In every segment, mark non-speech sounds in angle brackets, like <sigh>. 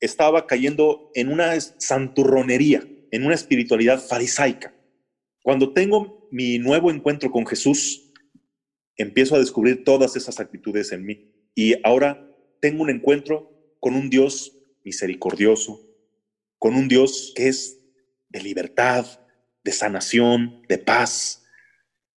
estaba cayendo en una santurronería, en una espiritualidad farisaica. Cuando tengo mi nuevo encuentro con Jesús, empiezo a descubrir todas esas actitudes en mí. Y ahora tengo un encuentro con un Dios misericordioso, con un Dios que es de libertad, de sanación, de paz.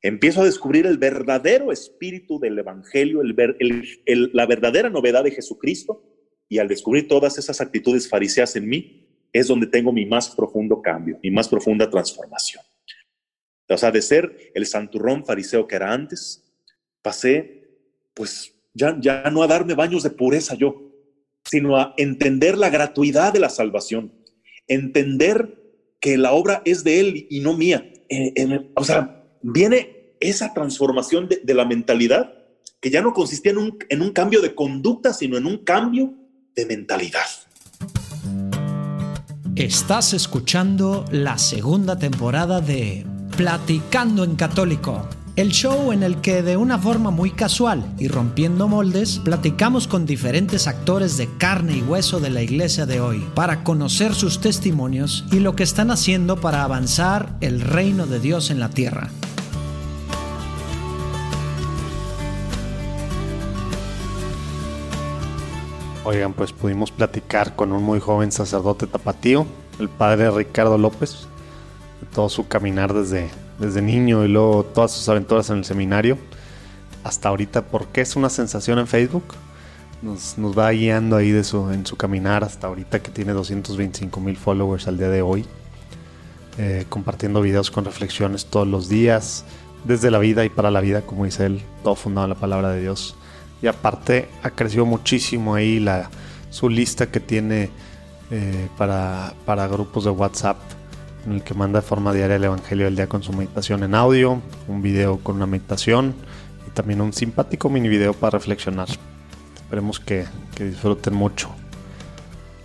Empiezo a descubrir el verdadero espíritu del Evangelio, el, la verdadera novedad de Jesucristo, y al descubrir todas esas actitudes fariseas en mí, es donde tengo mi más profundo cambio, mi más profunda transformación. O sea, de ser el santurrón fariseo que era antes, pasé, pues ya, ya no a darme baños de pureza yo, sino a entender la gratuidad de la salvación, entender que la obra es de Él y no mía. o sea, viene esa transformación de, la mentalidad que ya no consistía en un, en un cambio de conducta, sino en un cambio mentalidad. Estás escuchando la segunda temporada de Platicando en Católico el show en el que de una forma muy casual y rompiendo moldes, platicamos con diferentes actores de carne y hueso de la iglesia de hoy para conocer sus testimonios y lo que están haciendo para avanzar el reino de Dios en la tierra. Oigan, pues pudimos platicar con un muy joven sacerdote tapatío, el padre Ricardo López, de todo su caminar desde desde niño y luego todas sus aventuras en el seminario, hasta ahorita, porque es una sensación en Facebook. Nos, va guiando ahí de su, en su caminar hasta ahorita que tiene 225 mil followers al día de hoy. Eh, compartiendo videos con reflexiones todos los días, desde la vida y para la vida, como dice él, todo fundado en la palabra de Dios. Y aparte ha crecido muchísimo ahí la, su lista que tiene eh, para, para grupos de WhatsApp en el que manda de forma diaria el Evangelio del Día con su meditación en audio, un video con una meditación y también un simpático mini video para reflexionar. Esperemos que, disfruten mucho.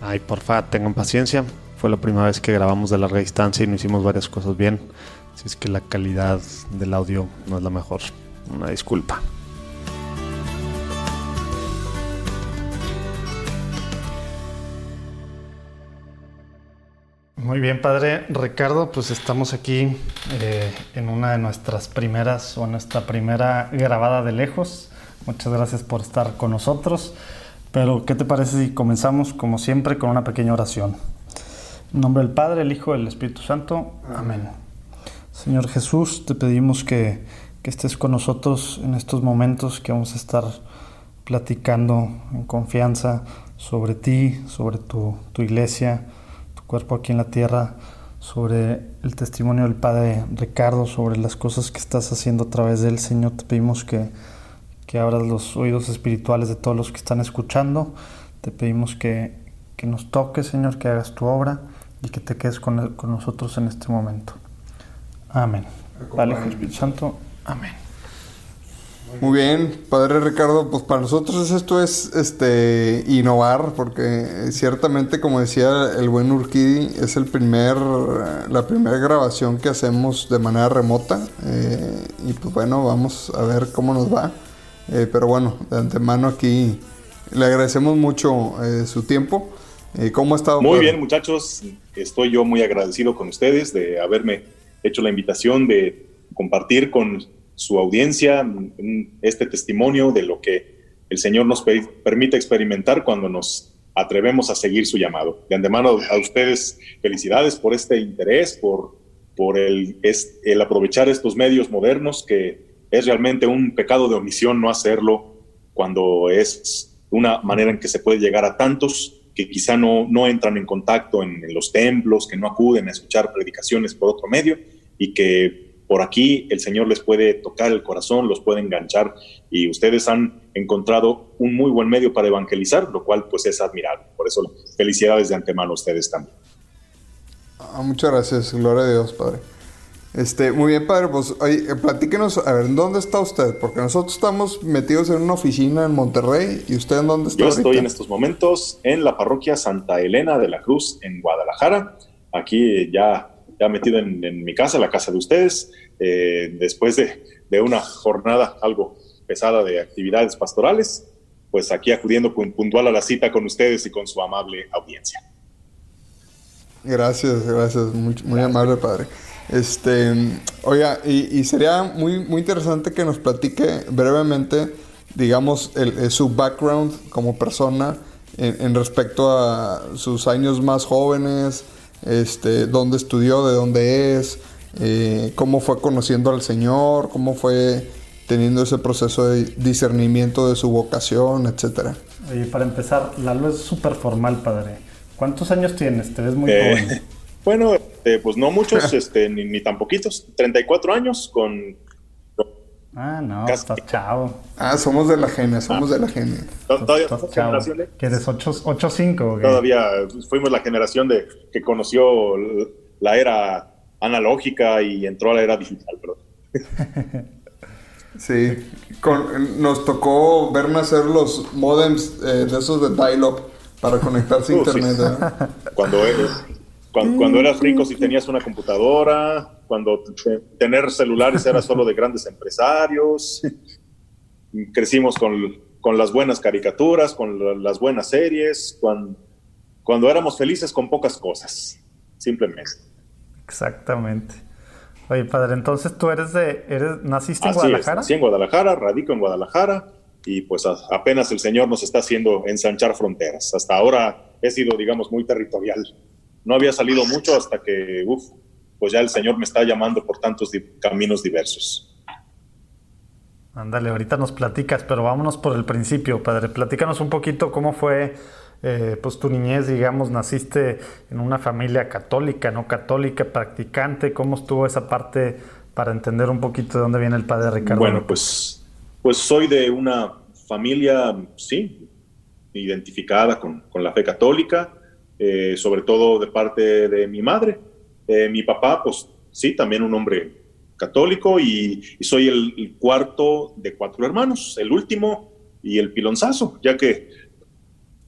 Ay, porfa, tengan paciencia. Fue la primera vez que grabamos de larga distancia y no hicimos varias cosas bien. Así es que la calidad del audio no es la mejor. Una disculpa. Muy bien, padre Ricardo, pues estamos aquí eh, en una de nuestras primeras o nuestra primera grabada de lejos. Muchas gracias por estar con nosotros. Pero, ¿qué te parece si comenzamos, como siempre, con una pequeña oración? En nombre del Padre, el Hijo y el Espíritu Santo. Amén. Señor Jesús, te pedimos que, estés con nosotros en estos momentos que vamos a estar platicando en confianza sobre ti, sobre tu, tu iglesia cuerpo aquí en la tierra, sobre el testimonio del Padre Ricardo, sobre las cosas que estás haciendo a través de él. Señor, te pedimos que, que abras los oídos espirituales de todos los que están escuchando. Te pedimos que, que nos toques, Señor, que hagas tu obra y que te quedes con, con nosotros en este momento. Amén. Vale, Espíritu Santo. Amén. Muy bien, Padre Ricardo, pues para nosotros esto es este innovar, porque ciertamente, como decía el buen Urquidi, es el primer, la primera grabación que hacemos de manera remota. Eh, y pues bueno, vamos a ver cómo nos va. Eh, pero bueno, de antemano aquí le agradecemos mucho eh, su tiempo. ¿Cómo ha estado? Muy bien, muchachos. Estoy yo muy agradecido con ustedes de haberme hecho la invitación de compartir con su audiencia este testimonio de lo que el Señor nos permite experimentar cuando nos atrevemos a seguir su llamado. De antemano a ustedes felicidades por este interés, por, por el, el aprovechar estos medios modernos, que es realmente un pecado de omisión no hacerlo cuando es una manera en que se puede llegar a tantos que quizá no, no entran en contacto en, en los templos, que no acuden a escuchar predicaciones por otro medio y que por aquí el Señor les puede tocar el corazón, los puede enganchar y ustedes han encontrado un muy buen medio para evangelizar, lo cual pues es admirable. Por eso felicidades de antemano a ustedes también. Ah, muchas gracias, gloria a Dios, Padre. Este, muy bien, Padre, pues oye, platíquenos, a ver, ¿dónde está usted? Porque nosotros estamos metidos en una oficina en Monterrey y usted en dónde está. Yo estoy en estos momentos en la parroquia Santa Elena de la Cruz en Guadalajara. Aquí ya ya metido en, en, mi casa, la casa de ustedes, eh, después de, de, una jornada algo pesada de actividades pastorales, pues aquí acudiendo puntual a la cita con ustedes y con su amable audiencia. Gracias, gracias, muy, muy amable padre. Este, oiga, y, sería muy, muy interesante que nos platique brevemente, digamos, el, su background como persona en, respecto a sus años más jóvenes, este, dónde estudió, de dónde es, eh, cómo fue conociendo al Señor, cómo fue teniendo ese proceso de discernimiento de su vocación, etcétera. Oye, para empezar, Lalo es súper formal, padre. ¿Cuántos años tienes? Te ves muy eh, joven. <laughs> Bueno, este, pues no muchos, <laughs> este, ni, tan poquitos. 34 años con... Ah, no, estás chavo. Ah, somos de la genia, somos de la genia. Todavía estás generaciones. ¿Que eres 8-5? Todavía fuimos la generación de que conoció la era analógica y entró a la era digital, perdón. Sí, nos tocó ver nacer los modems eh, de esos de dial-up para conectarse a uh, internet. ¿eh? Cuando, eres, cuando, eras rico si tenías una computadora, cuando tener celulares era <laughs> solo de grandes empresarios. Crecimos con, con las buenas caricaturas, con las buenas series, cuando, cuando éramos felices con pocas cosas, simplemente. Exactamente. Oye, padre, entonces tú eres de, eres, naciste en Guadalajara. sí, en Guadalajara, radico en Guadalajara y pues apenas el Señor nos está haciendo ensanchar fronteras. Hasta ahora he sido, digamos, muy territorial. No había salido mucho hasta que, uff, pues ya el Señor me está llamando por tantos caminos diversos. Ándale, ahorita nos platicas, pero vámonos por el principio, padre. Platícanos un poquito cómo fue eh, pues tu niñez, digamos, naciste en una familia católica, no católica, practicante, ¿cómo estuvo esa parte para entender un poquito de dónde viene el padre Ricardo? Bueno, pues, pues soy de una familia, sí, identificada con, la fe católica, eh, sobre todo de parte de mi madre. Eh, mi papá, pues sí, también un hombre católico y, soy el, el, cuarto de cuatro hermanos, el último y el pilonzazo, ya que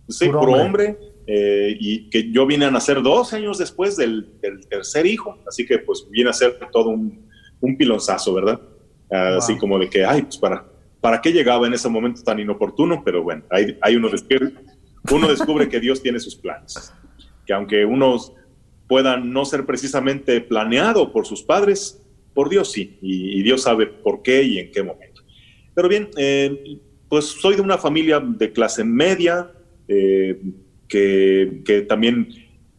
Sí, puro, hombre. Eh, y que yo vine a nacer dos años después del, tercer hijo, así que pues viene a ser todo un, un pilonzazo, ¿verdad? Así como de que, ay, pues para, ¿para qué llegaba en ese momento tan inoportuno? Pero bueno, hay, hay uno, descubre, uno descubre que Dios tiene sus planes, que aunque unos puedan no ser precisamente planeado por sus padres, por Dios sí, y, Dios sabe por qué y en qué momento. Pero bien, eh, pues soy de una familia de clase media, eh, que, también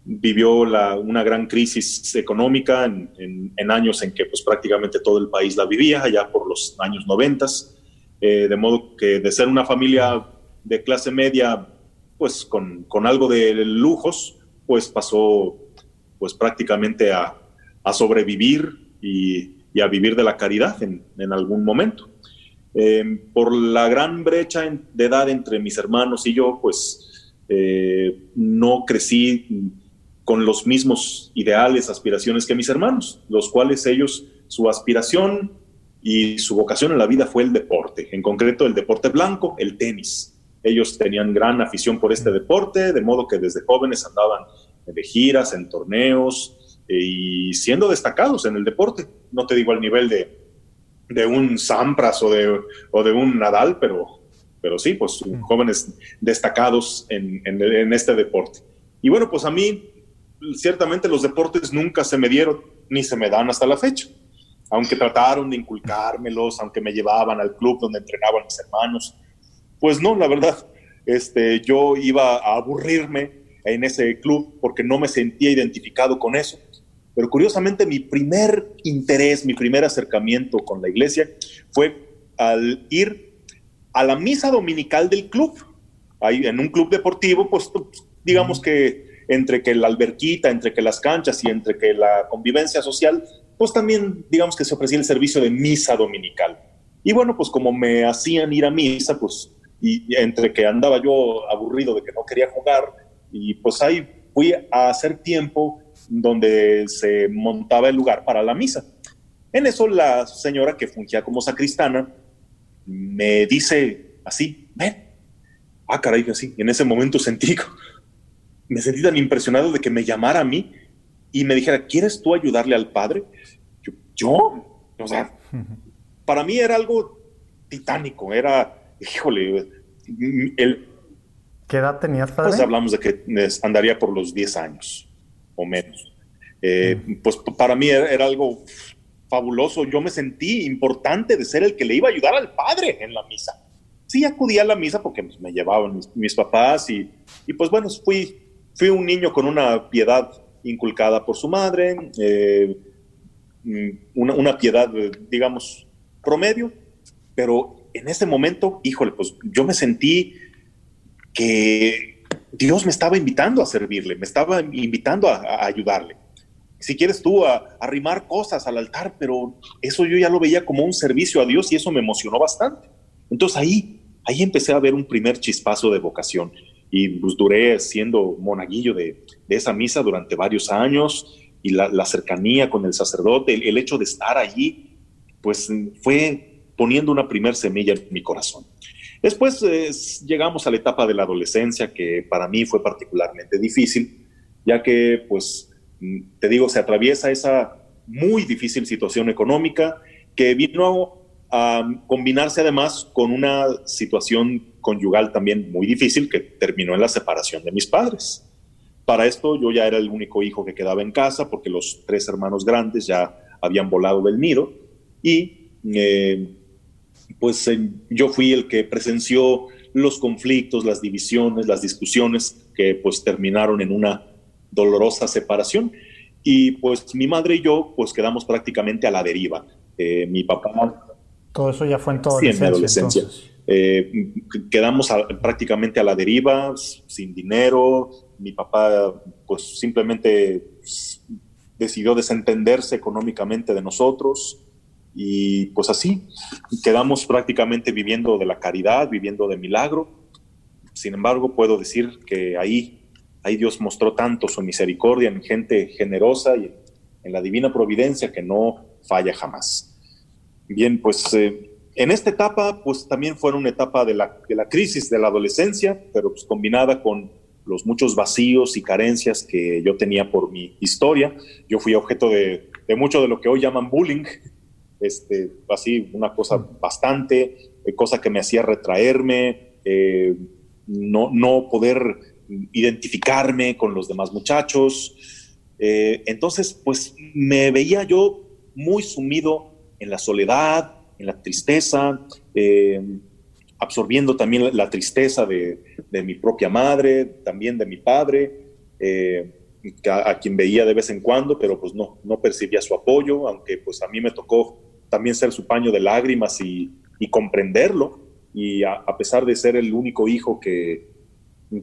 vivió una gran crisis económica en, años en que pues, prácticamente todo el país la vivía, allá por los años noventas, eh, de modo que de ser una familia de clase media, pues con, algo de lujos, pues pasó pues prácticamente a, sobrevivir y, a vivir de la caridad en, algún momento. Eh, por la gran brecha de edad entre mis hermanos y yo, pues eh, no crecí con los mismos ideales, aspiraciones que mis hermanos, los cuales ellos, su aspiración y su vocación en la vida fue el deporte, en concreto el deporte blanco, el tenis. Ellos tenían gran afición por este deporte, de modo que desde jóvenes andaban de giras, en torneos eh, y siendo destacados en el deporte. No te digo al nivel de, de un Sampras o de, o de un Nadal, pero pero sí, pues mm. jóvenes destacados en, en, este deporte. Y bueno, pues a mí ciertamente los deportes nunca se me dieron ni se me dan hasta la fecha. Aunque trataron de inculcármelos, aunque me llevaban al club donde entrenaban mis hermanos, pues no, la verdad, este, yo iba a aburrirme en ese club porque no me sentía identificado con eso. Pero curiosamente mi primer interés, mi primer acercamiento con la iglesia fue al ir a la misa dominical del club. Ahí en un club deportivo, pues digamos que entre que la alberquita, entre que las canchas y entre que la convivencia social, pues también digamos que se ofrecía el servicio de misa dominical. Y bueno, pues como me hacían ir a misa, pues y, entre que andaba yo aburrido de que no quería jugar, y pues ahí fui a hacer tiempo donde se montaba el lugar para la misa. En eso la señora que fungía como sacristana me dice así, ven. Ah, caray, así. En ese momento sentí, <laughs> me sentí tan impresionado de que me llamara a mí y me dijera, ¿quieres tú ayudarle al padre? Yo, ¿yo? O sea, para mí era algo titánico, era, híjole, el, ¿Qué edad tenías, padre? Pues hablamos de que andaría por los 10 años o menos. Eh, mm. Pues para mí era, algo fabuloso. Yo me sentí importante de ser el que le iba a ayudar al padre en la misa. Sí, acudí a la misa porque pues, me llevaban mis, papás y, y, pues bueno, fui, fui un niño con una piedad inculcada por su madre, eh, mm, una, una piedad, digamos, promedio, pero en ese momento, híjole, pues yo me sentí que Dios me estaba invitando a servirle, me estaba invitando a, ayudarle. Si quieres tú a arrimar cosas al altar, pero eso yo ya lo veía como un servicio a Dios y eso me emocionó bastante. Entonces ahí, ahí empecé a ver un primer chispazo de vocación y pues duré siendo monaguillo de, esa misa durante varios años y la, cercanía con el sacerdote, el, hecho de estar allí, pues fue poniendo una primer semilla en mi corazón. Después llegamos a la etapa de la adolescencia, que para mí fue particularmente difícil, ya que, pues, mm, te digo, se atraviesa esa muy difícil situación económica que vino a combinarse además con una situación conyugal también muy difícil que terminó en la separación de mis padres. Para esto yo ya era el único hijo que quedaba en casa porque los tres hermanos grandes ya habían volado del nido y eh, pues eh, yo fui el que presenció los conflictos, las divisiones, las discusiones que pues terminaron en una dolorosa separación. Y pues mi madre y yo pues quedamos prácticamente a la deriva. Eh, mi papá... Todo eso ya fue en toda sí, en adolescencia. Eh, quedamos prácticamente a la deriva, sin dinero. Mi papá pues simplemente decidió desentenderse económicamente de nosotros. Y pues así, quedamos prácticamente viviendo de la caridad, viviendo de milagro. Sin embargo, puedo decir que ahí, ahí Dios mostró tanto su misericordia en gente generosa y en la divina providencia que no falla jamás. Bien, pues eh, en esta etapa, pues también fue una etapa de la, de la crisis de la adolescencia, pero pues combinada con los muchos vacíos y carencias que yo tenía por mi historia. Yo fui objeto de, de mucho de lo que hoy llaman bullying, este, así una cosa bastante, eh, cosa que me hacía retraerme, eh, no, no poder identificarme con los demás muchachos. Eh, entonces, pues me veía yo muy sumido en la soledad, en la tristeza, absorbiendo también la tristeza de, de, mi propia madre, también de mi padre, a, a, quien veía de vez en cuando, pero pues no, no percibía su apoyo, aunque pues a mí me tocó también ser su paño de lágrimas y, comprenderlo. Y a, pesar de ser el único hijo que,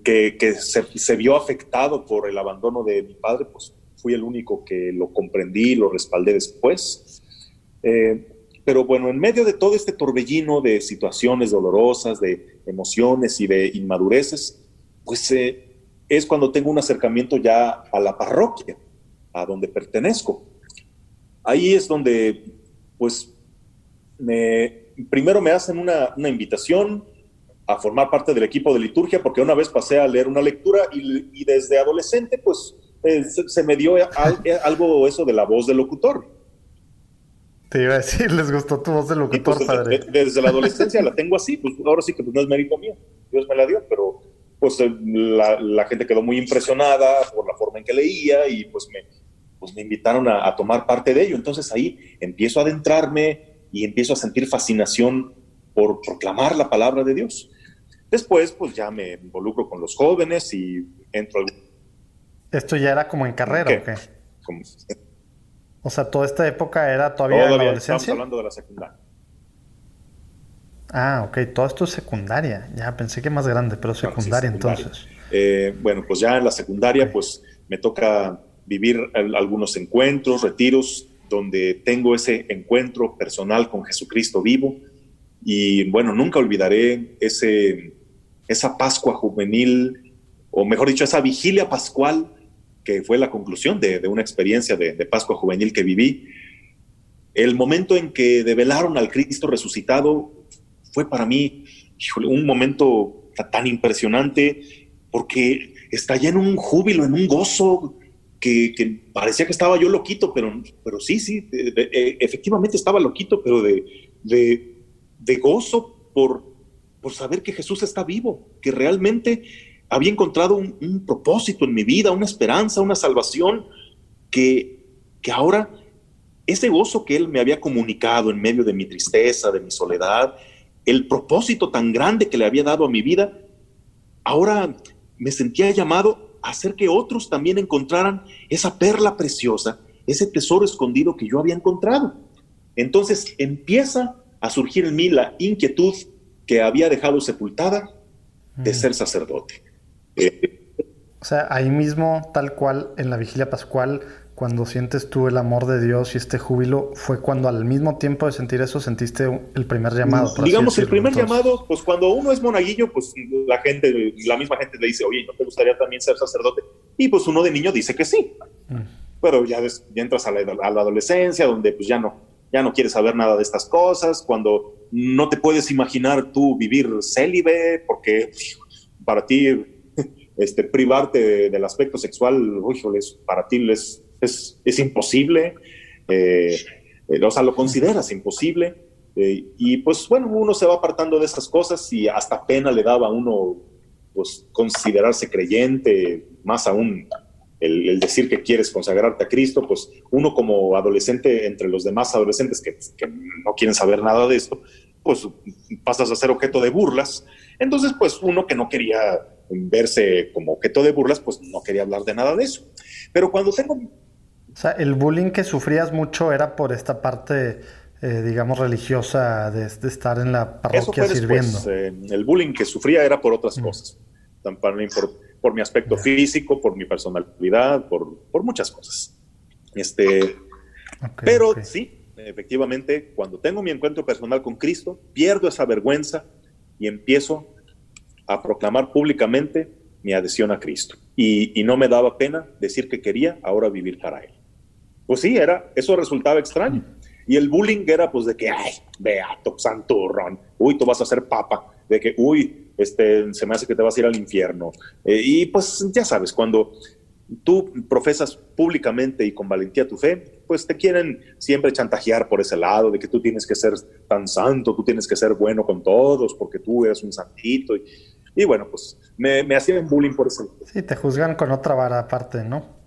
que, se, vio afectado por el abandono de mi padre, pues fui el único que lo comprendí y lo respaldé después. Eh, pero bueno, en medio de todo este torbellino de situaciones dolorosas, de emociones y de inmadureces, pues eh, es cuando tengo un acercamiento ya a la parroquia, a donde pertenezco. Ahí es donde pues me, primero me hacen una, invitación a formar parte del equipo de liturgia, porque una vez pasé a leer una lectura y, desde adolescente, pues eh, se, me dio algo eso de la voz del locutor. Te iba a decir, les gustó tu voz de locutor, pues, padre. desde la adolescencia la tengo así, pues ahora sí que pues, no es mérito mío, Dios me la dio, pero pues eh, la, la, gente quedó muy impresionada por la forma en que leía y pues me, pues me invitaron a, tomar parte de ello. Entonces ahí empiezo a adentrarme y empiezo a sentir fascinación por proclamar la palabra de Dios. Después, pues ya me involucro con los jóvenes y entro al... ¿Esto ya era como en carrera o qué? O sea, toda esta época era todavía, en la adolescencia. Estamos hablando de la secundaria. Ah, ok, todo esto es secundaria. Ya pensé que más grande, pero secundaria, entonces. Eh, bueno, pues ya en la secundaria, pues me toca vivir algunos encuentros, retiros, donde tengo ese encuentro personal con Jesucristo vivo. Y bueno, nunca olvidaré ese, esa Pascua juvenil, o mejor dicho, esa vigilia pascual que fue la conclusión de, una experiencia de, Pascua juvenil que viví. El momento en que develaron al Cristo resucitado fue para mí un momento tan impresionante porque estallé en un júbilo, en un gozo que, parecía que estaba yo loquito, pero, pero sí, sí, efectivamente estaba loquito, pero de, de, gozo por por saber que Jesús está vivo, que realmente había encontrado un, propósito en mi vida, una esperanza, una salvación, que, que ahora ese gozo que Él me había comunicado en medio de mi tristeza, de mi soledad, el propósito tan grande que le había dado a mi vida, ahora me sentía llamado hacer que otros también encontraran esa perla preciosa, ese tesoro escondido que yo había encontrado. Entonces empieza a surgir en mí la inquietud que había dejado sepultada de mm. ser sacerdote. o sea, ahí mismo, tal cual, en la vigilia pascual, cuando sientes tú el amor de Dios y este júbilo, fue cuando al mismo tiempo de sentir eso sentiste el primer llamado. Digamos, el primer llamado, pues cuando uno es monaguillo, pues la gente, la misma gente le dice, oye, ¿no te gustaría también ser sacerdote? Y pues uno de niño dice que sí. Mm. Pero ya, entras a la, adolescencia, donde pues ya no, ya no quieres saber nada de estas cosas, cuando no te puedes imaginar tú vivir célibe, porque para ti <laughs> este, privarte del aspecto sexual, para ti es es, imposible, eh, eh, o sea, lo consideras imposible. Eh, y pues bueno, uno se va apartando de estas cosas y hasta pena le daba a uno pues considerarse creyente, más aún el, decir que quieres consagrarte a Cristo, pues uno como adolescente entre los demás adolescentes que, que, no quieren saber nada de esto, pues pasas a ser objeto de burlas. Entonces, pues uno que no quería verse como objeto de burlas, pues no quería hablar de nada de eso. Pero cuando tengo o sea, el bullying que sufrías mucho era por esta parte, eh, digamos, religiosa de, estar en la parroquia sirviendo. Eh, el bullying que sufría era por otras mm. cosas. Por, por, mi aspecto físico, por mi personalidad, por, por muchas cosas. Este, pero sí, efectivamente, cuando tengo mi encuentro personal con Cristo, pierdo esa vergüenza y empiezo a proclamar públicamente mi adhesión a Cristo. Y, y, no me daba pena decir que quería ahora vivir para Él. Pues sí, era, eso resultaba extraño. Y el bullying era pues de que, ay, beato, santurrón, uy, tú vas a ser papa, de que, uy, este, se me hace que te vas a ir al infierno. Eh, y pues ya sabes, cuando tú profesas públicamente y con valentía tu fe, pues te quieren siempre chantajear por ese lado, de que tú tienes que ser tan santo, tú tienes que ser bueno con todos, porque tú eres un santito. Y, y bueno, pues me, me hacían bullying por eso. Sí, te juzgan con otra vara aparte, ¿no?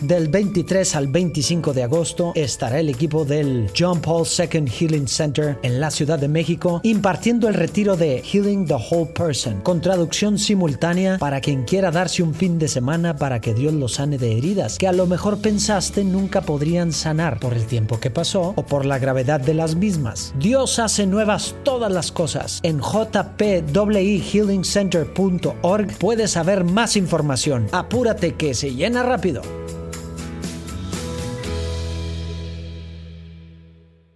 Del 23 al 25 de agosto estará el equipo del John Paul II Healing Center en la Ciudad de México impartiendo el retiro de Healing the Whole Person con traducción simultánea para quien quiera darse un fin de semana para que Dios los sane de heridas que a lo mejor pensaste nunca podrían sanar por el tiempo que pasó o por la gravedad de las mismas. Dios hace nuevas todas las cosas. En jpehealingcenter.org puedes saber más información. Apúrate que se llena rápido.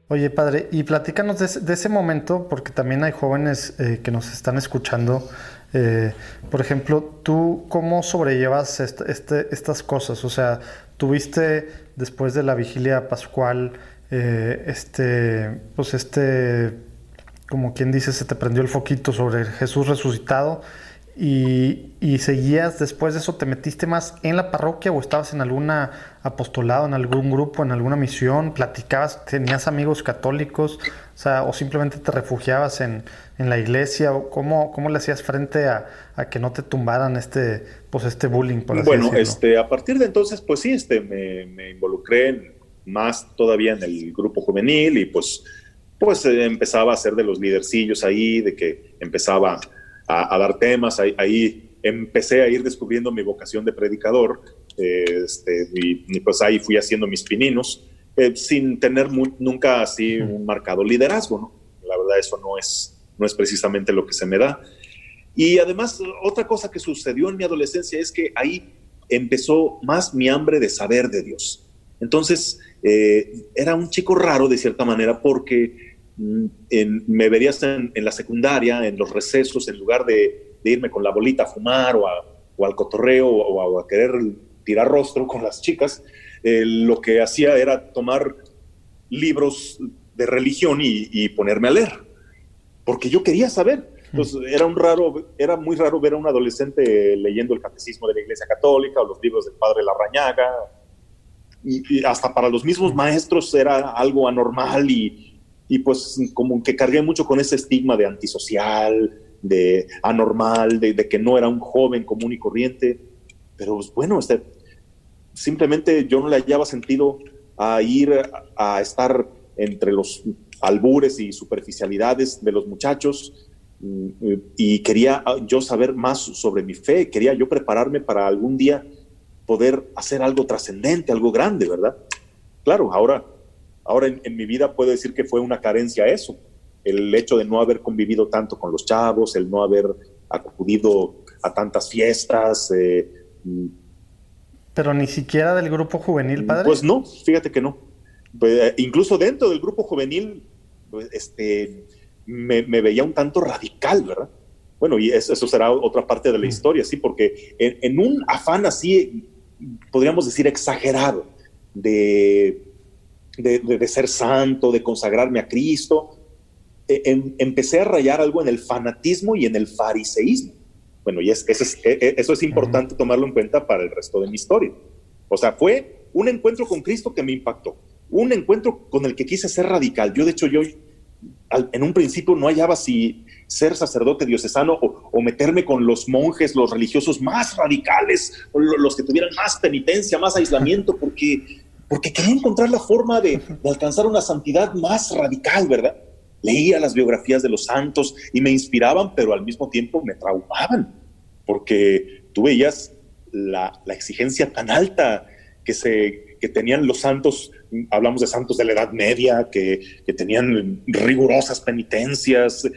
Oye, padre, y platícanos de, ese momento, porque también hay jóvenes eh, que nos están escuchando. Eh, por ejemplo, ¿tú cómo sobrellevas este, estas cosas? O sea, tuviste después de la vigilia pascual, eh, este, pues este, como quien dice, se te prendió el foquito sobre Jesús resucitado y, seguías después de eso, ¿te metiste más en la parroquia o estabas en algún apostolado, en algún grupo, en alguna misión? ¿Platicabas, tenías amigos católicos? O, sea, o simplemente te refugiabas en, la iglesia? ¿O cómo, ¿Cómo le hacías frente a, que no te tumbaran este, pues este bullying? bueno, este, a partir de entonces, pues sí, este, me, involucré más todavía en el grupo juvenil y pues, pues eh, empezaba a ser de los lidercillos ahí, de que empezaba a, dar temas. Ahí, empecé a ir descubriendo mi vocación de predicador este, y, pues ahí fui haciendo mis pininos eh, sin tener nunca así un marcado liderazgo. ¿no? La verdad eso no es, no es precisamente lo que se me da. Y además otra cosa que sucedió en mi adolescencia es que ahí empezó más mi hambre de saber de Dios. Entonces, eh, era un chico raro de cierta manera porque en, me verías en, la secundaria, en los recesos, en lugar de, irme con la bolita a fumar o, al cotorreo o, a, querer tirar rostro con las chicas, eh, lo que hacía era tomar libros de religión y, ponerme a leer, porque yo quería saber. Entonces, era, un raro, era muy raro ver a un adolescente leyendo el catecismo de la Iglesia Católica o los libros del padre Larrañaga. y hasta para los mismos maestros era algo anormal y, y pues como que cargué mucho con ese estigma de antisocial, de anormal, de, que no era un joven común y corriente. Pero pues, bueno, este, simplemente yo no le hallaba sentido a ir a, estar entre los albures y superficialidades de los muchachos mm, y quería yo saber más sobre mi fe, quería yo prepararme para algún día poder hacer algo trascendente, algo grande, ¿verdad? Claro, ahora, ahora en, mi vida puedo decir que fue una carencia eso, el hecho de no haber convivido tanto con los chavos, el no haber acudido a tantas fiestas. Eh, mm. Pero ni siquiera del grupo juvenil, padre. Pues no, fíjate que no. Pues, eh, incluso dentro del grupo juvenil, pues, este, me, veía un tanto radical, ¿verdad? Bueno, y eso, será otra parte de la mm. historia, sí, porque en, un afán así, podríamos decir, exagerado, de, de, ser santo, de consagrarme a Cristo, e, em, empecé a rayar algo en el fanatismo y en el fariseísmo. Bueno, y es, eso, es, e, e, eso es importante tomarlo en cuenta para el resto de mi historia. O sea, fue un encuentro con Cristo que me impactó, un encuentro con el que quise ser radical. Yo, de hecho, yo en un principio no hallaba si ser sacerdote diocesano o, meterme con los monjes, los religiosos más radicales, los que tuvieran más penitencia, más aislamiento, porque, porque quería encontrar la forma de, de alcanzar una santidad más radical, ¿verdad? leía las biografías de los santos y me inspiraban, pero al mismo tiempo me traumaban, porque tú veías la, exigencia tan alta que, se, que tenían los santos, hablamos de santos de la Edad Media, que, que tenían rigurosas penitencias,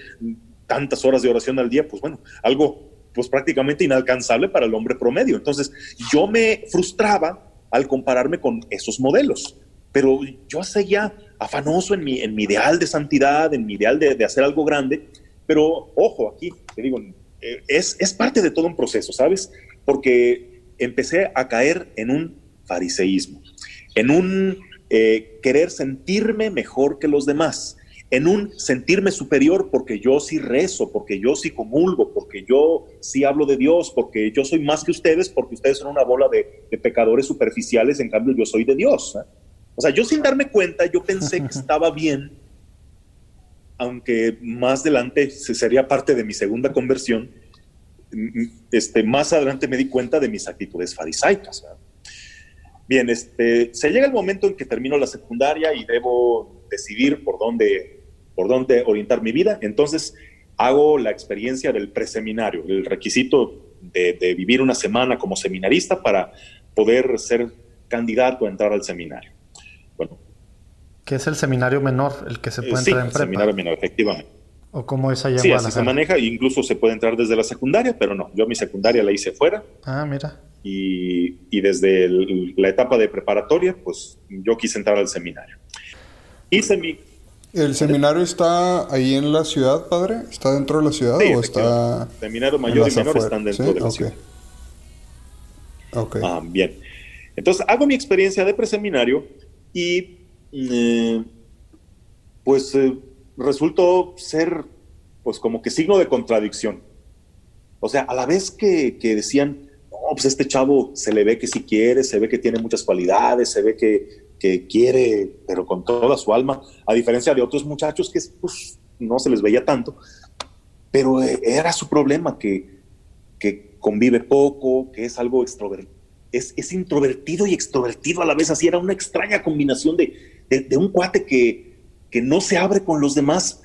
tantas horas de oración al día, pues bueno, algo pues prácticamente inalcanzable para el hombre promedio. Entonces yo me frustraba al compararme con esos modelos, pero yo seguía afanoso en mi, en mi ideal de santidad, en mi ideal de, hacer algo grande, pero ojo, aquí te digo, eh, es, es parte de todo un proceso, ¿sabes? Porque empecé a caer en un fariseísmo, en un eh, querer sentirme mejor que los demás, en un sentirme superior porque yo sí rezo, porque yo sí comulgo, porque yo sí hablo de Dios, porque yo soy más que ustedes, porque ustedes son una bola de, de pecadores superficiales, en cambio yo soy de Dios. ¿eh? O sea, yo sin darme cuenta, yo pensé que <laughs> estaba bien, aunque más adelante sería parte de mi segunda conversión, este, más adelante me di cuenta de mis actitudes farisaicas. Bien, este, se llega el momento en que termino la secundaria y debo decidir por dónde, por dónde orientar mi vida. Entonces hago la experiencia del preseminario, el requisito de, de vivir una semana como seminarista para poder ser candidato a entrar al seminario. Bueno. Que es el seminario menor, el que se puede entrar en prepa. seminario menor, efectivamente. ¿O cómo es allá Sí, así se maneja. Incluso se puede entrar desde la secundaria, pero no. Yo mi secundaria la hice fuera. Ah, mira. Y, y desde la etapa de preparatoria, pues yo quise entrar al seminario. Hice mi... ¿El seminario está ahí en la ciudad, padre? ¿Está dentro de la ciudad o está...? Seminario mayor y menor están dentro de la ciudad. Ok. Ah, bien. Entonces, hago mi experiencia de preseminario y eh, pues eh, resultó ser pues como que signo de contradicción. O sea, a la vez que, decían, no, pues este chavo se le ve que sí quiere, se ve que tiene muchas cualidades, se ve que, quiere, pero con toda su alma, a diferencia de otros muchachos que pues, no se les veía tanto, pero eh, era su problema, que, que convive poco, que es algo extrovertido es, introvertido y extrovertido a la vez, así era una extraña combinación de, un cuate que, que, no se abre con los demás,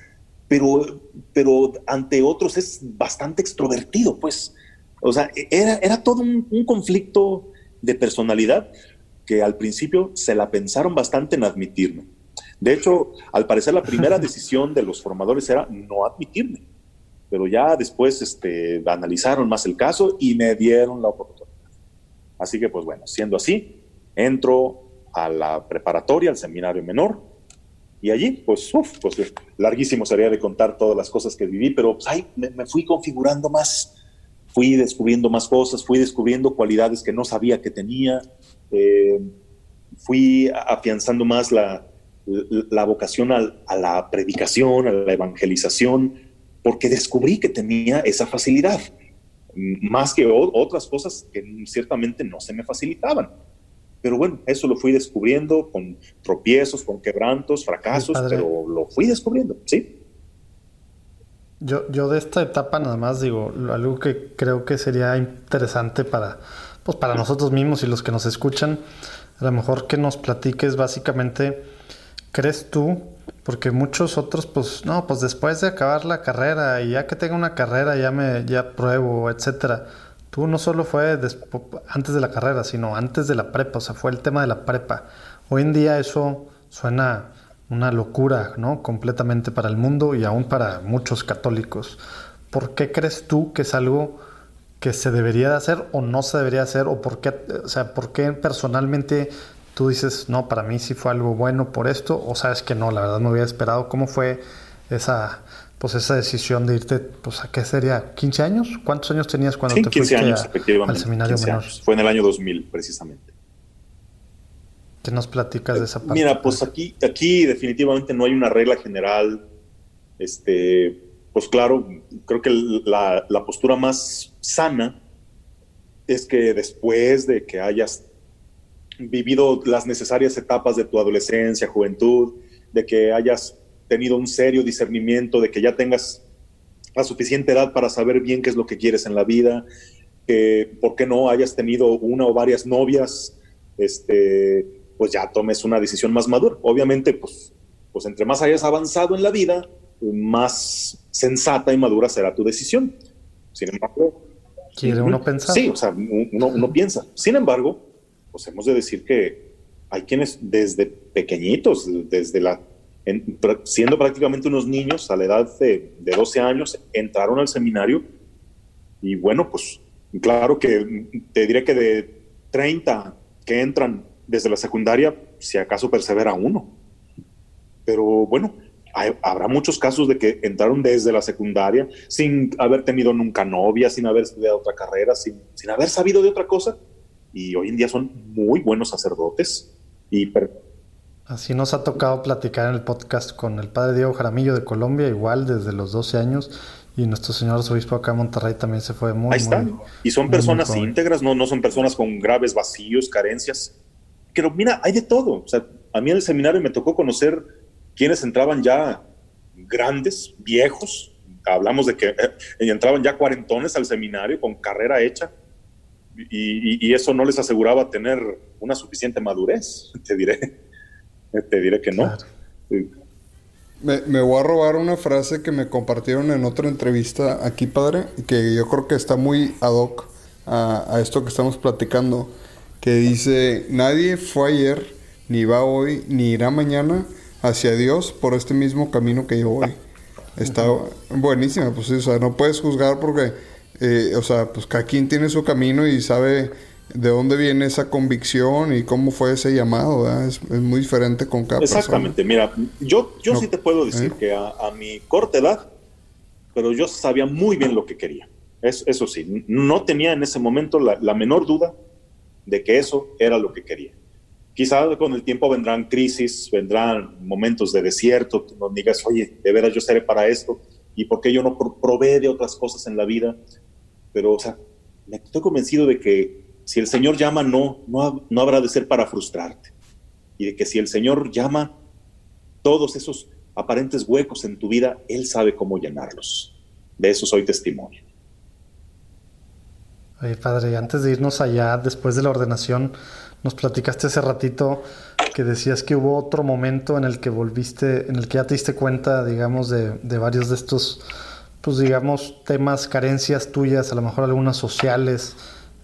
pero, pero ante otros es bastante extrovertido, pues. O sea, era, era todo un, conflicto de personalidad que al principio se la pensaron bastante en admitirme. De hecho, al parecer la primera <laughs> decisión de los formadores era no admitirme, pero ya después este, analizaron más el caso y me dieron la oportunidad. Así que, pues bueno, siendo así, entro a la preparatoria, al seminario menor, y allí, pues, uf, pues larguísimo sería de contar todas las cosas que viví, pero pues, ahí me, fui configurando más, fui descubriendo más cosas, fui descubriendo cualidades que no sabía que tenía, eh, fui afianzando más la, la vocación a la predicación, a la evangelización, porque descubrí que tenía esa facilidad más que otras cosas que ciertamente no se me facilitaban. Pero bueno, eso lo fui descubriendo con tropiezos, con quebrantos, fracasos, pero lo fui descubriendo, ¿sí? Yo, yo de esta etapa nada más digo, algo que creo que sería interesante para, pues para nosotros mismos y los que nos escuchan, a lo mejor que nos platiques básicamente, ¿crees tú? Porque muchos otros, pues, no, pues después de acabar la carrera y ya que tenga una carrera ya me, ya pruebo, etcétera. Tú no solo fue antes de la carrera, sino antes de la prepa, o sea, fue el tema de la prepa. Hoy en día eso suena una locura, ¿no? Completamente para el mundo y aún para muchos católicos. ¿Por qué crees tú que es algo que se debería de hacer o no se debería hacer? ¿O por qué, o sea, por qué personalmente tú dices, no, para mí sí fue algo bueno por esto? ¿O sabes que no, la verdad no había esperado? ¿Cómo fue esa, pues esa decisión de irte, pues a qué sería, 15 años? ¿Cuántos años tenías cuando te fuiste años, al seminario menor? Fue en el año 2000, precisamente. ¿Qué nos platicas de esa parte? Mira, pues aquí, aquí definitivamente no hay una regla general. Este, pues claro, creo que la, postura más sana es que después de que hayas vivido las necesarias etapas de tu adolescencia, juventud, de que hayas tenido un serio discernimiento, de que ya tengas la suficiente edad para saber bien qué es lo que quieres en la vida, que por qué no hayas tenido una o varias novias, este, pues ya tomes una decisión más madura. Obviamente, pues, pues entre más hayas avanzado en la vida, más sensata y madura será tu decisión. Sin embargo... ¿Quiere uno pensar? Sí, o sea, uno, uno piensa. Sin embargo, pues hemos de decir que hay quienes desde pequeñitos, desde la, siendo prácticamente unos niños a la edad de, de 12 años, entraron al seminario y bueno, pues claro que te diré que de 30 que entran desde la secundaria, si acaso persevera uno. Pero bueno, habrá muchos casos de que entraron desde la secundaria sin haber tenido nunca novia, sin haber estudiado otra carrera, sin, sin haber sabido de otra cosa. Y hoy en día son muy buenos sacerdotes. Y Así nos ha tocado platicar en el podcast con el padre Diego Jaramillo de Colombia, igual desde los 12 años. Y nuestro señor arzobispo acá en Monterrey también se fue muy. Ahí está. y son personas íntegras, no, no son personas con graves vacíos, carencias pero mira, hay de todo. O sea, a mí en el seminario me tocó conocer quienes entraban ya grandes, viejos. Hablamos de que eh, entraban ya cuarentones al seminario con carrera hecha y, eso no les aseguraba tener una suficiente madurez. <laughs> Te diré, te diré que no. Me, voy a robar una frase que me compartieron en otra entrevista aquí, padre, que yo creo que está muy ad hoc a esto que estamos platicando que dice, nadie fue ayer, ni va hoy, ni irá mañana hacia Dios por este mismo camino que yo voy. Está buenísima, pues o sea, no puedes juzgar porque, eh, o sea, pues cada quien tiene su camino y sabe de dónde viene esa convicción y cómo fue ese llamado, es, muy diferente con cada Exactamente, mira, yo, yo sí te puedo decir ¿eh? que a, mi corta edad, pero yo sabía muy bien lo que quería. Es, eso sí, no tenía en ese momento la, la menor duda de que eso era lo que quería. Quizá con el tiempo vendrán crisis, vendrán momentos de desierto, tú nos digas, oye, de veras yo seré para esto, y por qué yo no provee de otras cosas en la vida. Pero, o sea, me estoy convencido de que si el Señor llama, no, no, no habrá de ser para frustrarte. Y de que si el Señor llama, todos esos aparentes huecos en tu vida, Él sabe cómo llenarlos. De eso soy testimonio. Oye, padre, antes de irnos allá, después de la ordenación, nos platicaste hace ratito que decías que hubo otro momento en el que volviste, en el que ya te diste cuenta, digamos, de, varios de estos, pues digamos, temas, carencias tuyas, a lo mejor algunas sociales,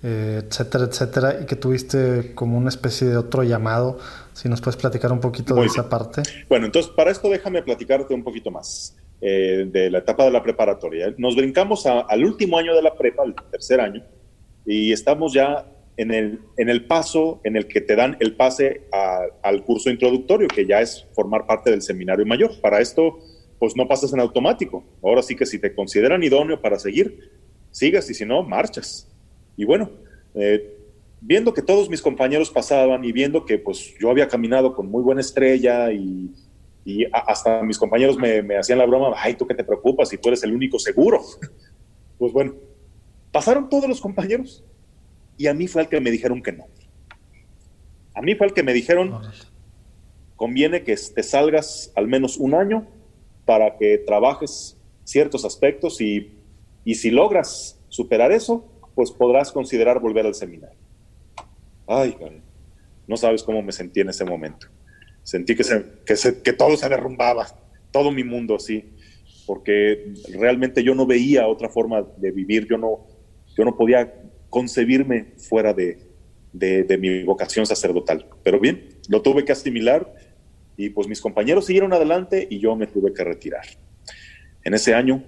eh, etcétera, etcétera, y que tuviste como una especie de otro llamado. Si nos puedes platicar un poquito de esa parte. Bueno, entonces para esto déjame platicarte un poquito más eh, de la etapa de la preparatoria. Nos brincamos al último año de la prepa, el tercer año, y estamos ya en el, en el paso en el que te dan el pase al curso introductorio, que ya es formar parte del seminario mayor. Para esto, pues no pasas en automático. Ahora sí que si te consideran idóneo para seguir, sigas y si no, marchas. Y bueno, eh, viendo que todos mis compañeros pasaban y viendo que pues yo había caminado con muy buena estrella y, y hasta mis compañeros me, me hacían la broma, ay, tú qué te preocupas si tú eres el único seguro. <laughs> pues bueno, Pasaron todos los compañeros y a mí fue al que me dijeron que no. A mí fue el que me dijeron, conviene que te salgas al menos un año para que trabajes ciertos aspectos y, y si logras superar eso, pues podrás considerar volver al seminario. Ay, no sabes cómo me sentí en ese momento. Sentí que, se, que, que todo se derrumbaba, todo mi mundo así, porque realmente yo no veía otra forma de vivir, yo no, yo no podía concebirme fuera de, de, mi vocación sacerdotal. Pero bien, lo tuve que asimilar y pues mis compañeros siguieron adelante y yo me tuve que retirar. En ese año,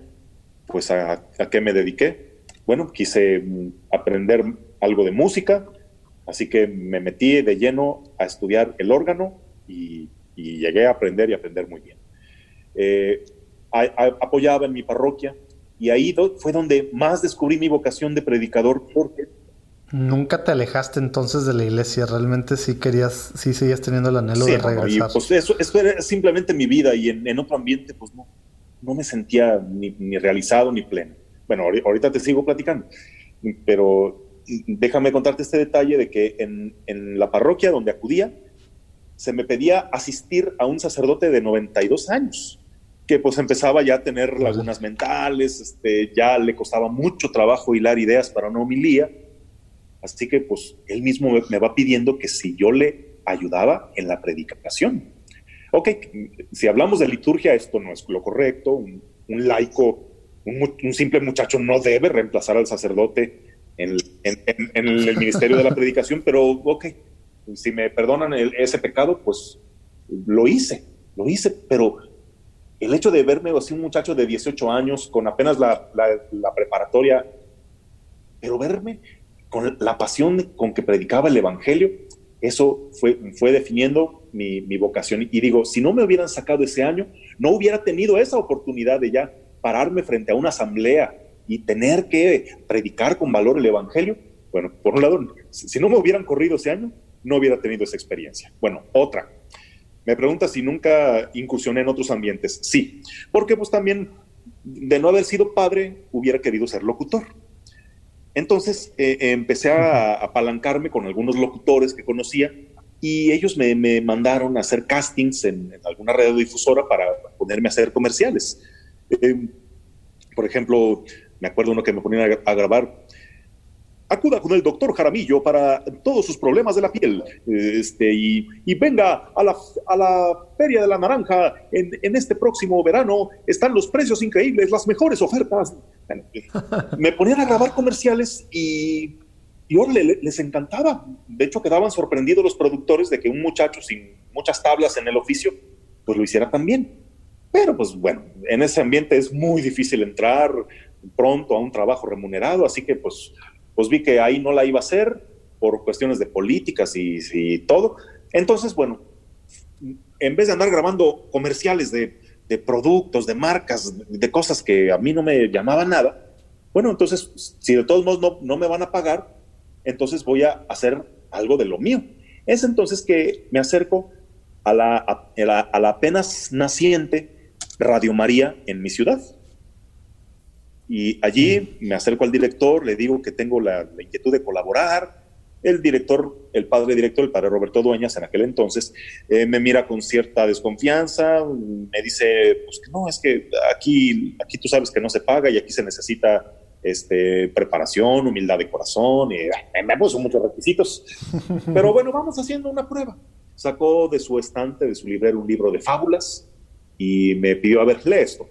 pues a, a qué me dediqué? Bueno, quise aprender algo de música, así que me metí de lleno a estudiar el órgano y, llegué a aprender y aprender muy bien. Eh, apoyaba en mi parroquia y ahí fue donde más descubrí mi vocación de predicador porque Nunca te alejaste entonces de la iglesia, realmente sí querías, sí seguías teniendo el anhelo de regresar. pues eso, eso, era simplemente mi vida y en, otro ambiente pues no, no me sentía ni, ni, realizado ni pleno. Bueno, ahorita te sigo platicando, pero déjame contarte este detalle de que en, en la parroquia donde acudía se me pedía asistir a un sacerdote de 92 años que pues empezaba ya a tener lagunas mentales, este, ya le costaba mucho trabajo hilar ideas para una homilía Así que pues él mismo me va pidiendo que si yo le ayudaba en la predicación. Ok, si hablamos de liturgia, esto no es lo correcto. Un, laico, un, simple muchacho no debe reemplazar al sacerdote en, el ministerio de la predicación, pero ok, si me perdonan ese pecado, pues lo hice, lo hice, pero el hecho de verme así un muchacho de 18 años con apenas la, preparatoria, pero verme con la pasión con que predicaba el Evangelio, eso fue, fue definiendo mi, vocación. Y digo, si no me hubieran sacado ese año, no hubiera tenido esa oportunidad de ya pararme frente a una asamblea y tener que predicar con valor el Evangelio. Bueno, por un lado, si no me hubieran corrido ese año, no hubiera tenido esa experiencia. Bueno, otra. Me pregunta si nunca incursioné en otros ambientes. Sí, porque pues también de no haber sido padre, hubiera querido ser locutor. Entonces eh, empecé a apalancarme con algunos locutores que conocía y ellos me, mandaron a hacer castings en, alguna radiodifusora para ponerme a hacer comerciales. Eh, por ejemplo, me acuerdo uno que me ponían a, grabar acuda con el doctor Jaramillo para todos sus problemas de la piel. Este, y, venga a la, a la, Feria de la Naranja en, en, este próximo verano. Están los precios increíbles, las mejores ofertas me ponían a grabar comerciales y, y les encantaba. De hecho, quedaban sorprendidos los productores de que un muchacho sin muchas tablas en el oficio, pues lo hiciera tan bien. Pero pues bueno, en ese ambiente es muy difícil entrar pronto a un trabajo remunerado, así que pues, pues vi que ahí no la iba a hacer por cuestiones de políticas y, y todo. Entonces, bueno, en vez de andar grabando comerciales de productos, de marcas, de cosas que a mí no me llamaban nada, bueno, entonces, si de todos modos no, no me van a pagar, entonces voy a hacer algo de lo mío. Es entonces que me acerco a la, a, la, apenas naciente Radio María en mi ciudad. Y allí me acerco al director, le digo que tengo la, la inquietud de colaborar, el director, el padre director, el padre Roberto Dueñas, en aquel entonces, eh, me mira con cierta desconfianza, me dice, pues que no, es que aquí, aquí tú sabes que no se paga y aquí se necesita este, preparación, humildad de corazón, y me puso muchos requisitos. <laughs> Pero bueno, vamos haciendo una prueba. Sacó de su estante, de su librero, un libro de fábulas y me pidió, a ver, lee esto.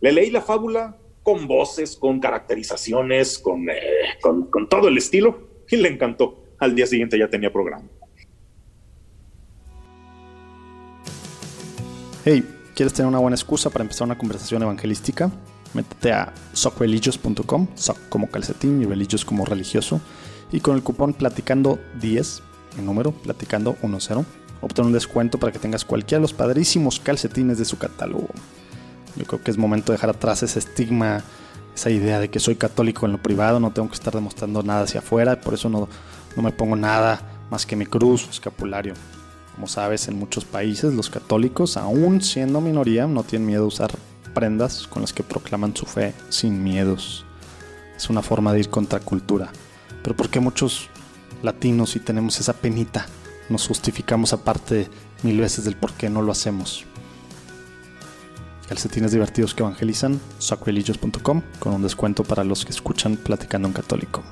Le leí la fábula con voces, con caracterizaciones, con, eh, con, con todo el estilo y le encantó. Al día siguiente ya tenía programa. Hey, ¿quieres tener una buena excusa para empezar una conversación evangelística? Métete a socreligious.com, soc como calcetín y religious como religioso, y con el cupón platicando 10, el número platicando 10, obtén un descuento para que tengas cualquiera de los padrísimos calcetines de su catálogo. Yo creo que es momento de dejar atrás ese estigma esa idea de que soy católico en lo privado, no tengo que estar demostrando nada hacia afuera, por eso no, no me pongo nada más que mi cruz o escapulario. Como sabes, en muchos países los católicos, aún siendo minoría, no tienen miedo a usar prendas con las que proclaman su fe sin miedos. Es una forma de ir contra cultura. Pero ¿por qué muchos latinos sí tenemos esa penita nos justificamos aparte mil veces del por qué no lo hacemos. Calcetines divertidos que evangelizan, sacrilegious.com con un descuento para los que escuchan Platicando en Católico.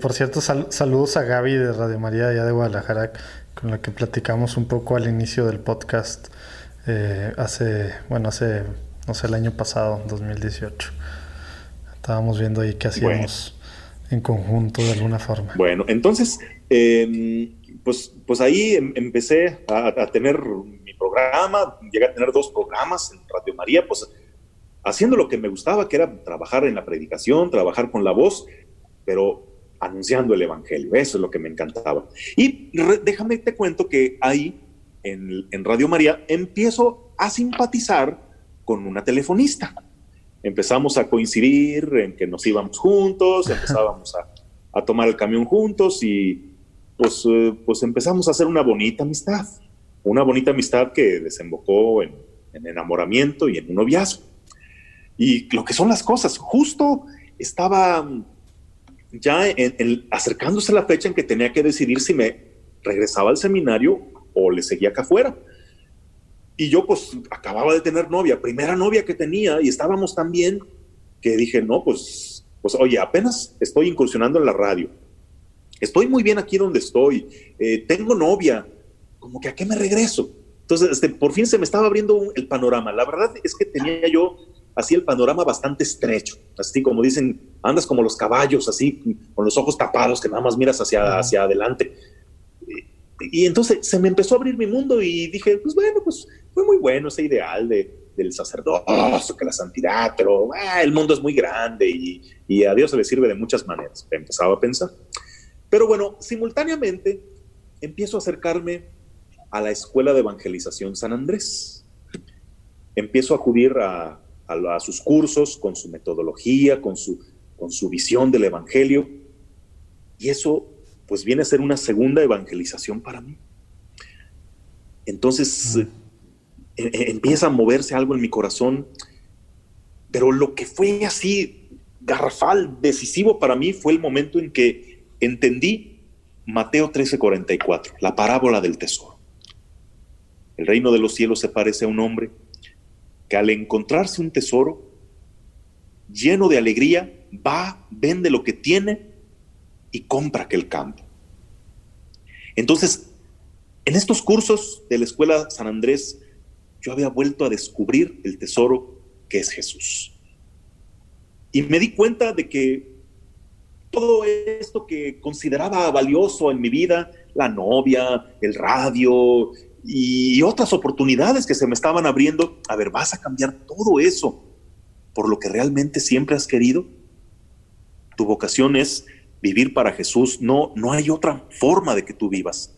por cierto, saludos a Gaby de Radio María allá de Guadalajara, con la que platicamos un poco al inicio del podcast eh, hace, bueno, hace, no sé, el año pasado, 2018. Estábamos viendo ahí qué hacíamos en conjunto de alguna forma. Bueno, entonces, em, pues, pues ahí em, empecé a, tener mi programa, llegué a tener dos programas en Radio María, pues haciendo lo que me gustaba, que era trabajar en la predicación, trabajar con la voz, pero anunciando el Evangelio. Eso es lo que me encantaba. Y déjame te cuento que ahí, en, en Radio María, empiezo a simpatizar con una telefonista. Empezamos a coincidir en que nos íbamos juntos, <laughs> empezábamos a, a tomar el camión juntos y pues, eh, pues empezamos a hacer una bonita amistad. Una bonita amistad que desembocó en, en enamoramiento y en un noviazgo. Y lo que son las cosas, justo estaba ya en, acercándose la fecha en que tenía que decidir si me regresaba al seminario o le seguía acá afuera. Y yo pues acababa de tener novia, primera novia que tenía, y estábamos tan bien que dije, no, pues, pues oye, apenas estoy incursionando en la radio. Estoy muy bien aquí donde estoy. Eh, tengo novia. Como que a qué me regreso. Entonces, este, por fin se me estaba abriendo el panorama. La verdad es que tenía yo así el panorama bastante estrecho, así como dicen, andas como los caballos, así con los ojos tapados, que nada más miras hacia, hacia adelante. Y, entonces se me empezó a abrir mi mundo y dije, pues bueno, pues fue muy bueno ese ideal de, del sacerdocio, que la santidad, pero ah, el mundo es muy grande y, y a Dios se le sirve de muchas maneras. Empezaba a pensar. Pero bueno, simultáneamente empiezo a acercarme a la Escuela de Evangelización San Andrés. Empiezo a acudir a, a, sus cursos, con su metodología, con su, con su visión del Evangelio. Y eso pues viene a ser una segunda evangelización para mí. Entonces eh, e, empieza a moverse algo en mi corazón, pero lo que fue así garrafal, decisivo para mí fue el momento en que entendí Mateo 13:44, la parábola del tesoro. El reino de los cielos se parece a un hombre que al encontrarse un tesoro lleno de alegría, va, vende lo que tiene y compra aquel campo. Entonces, en estos cursos de la Escuela San Andrés, yo había vuelto a descubrir el tesoro que es Jesús. Y me di cuenta de que todo esto que consideraba valioso en mi vida, la novia, el radio, y otras oportunidades que se me estaban abriendo. A ver, ¿vas a cambiar todo eso por lo que realmente siempre has querido? Tu vocación es vivir para Jesús. No, no hay otra forma de que tú vivas.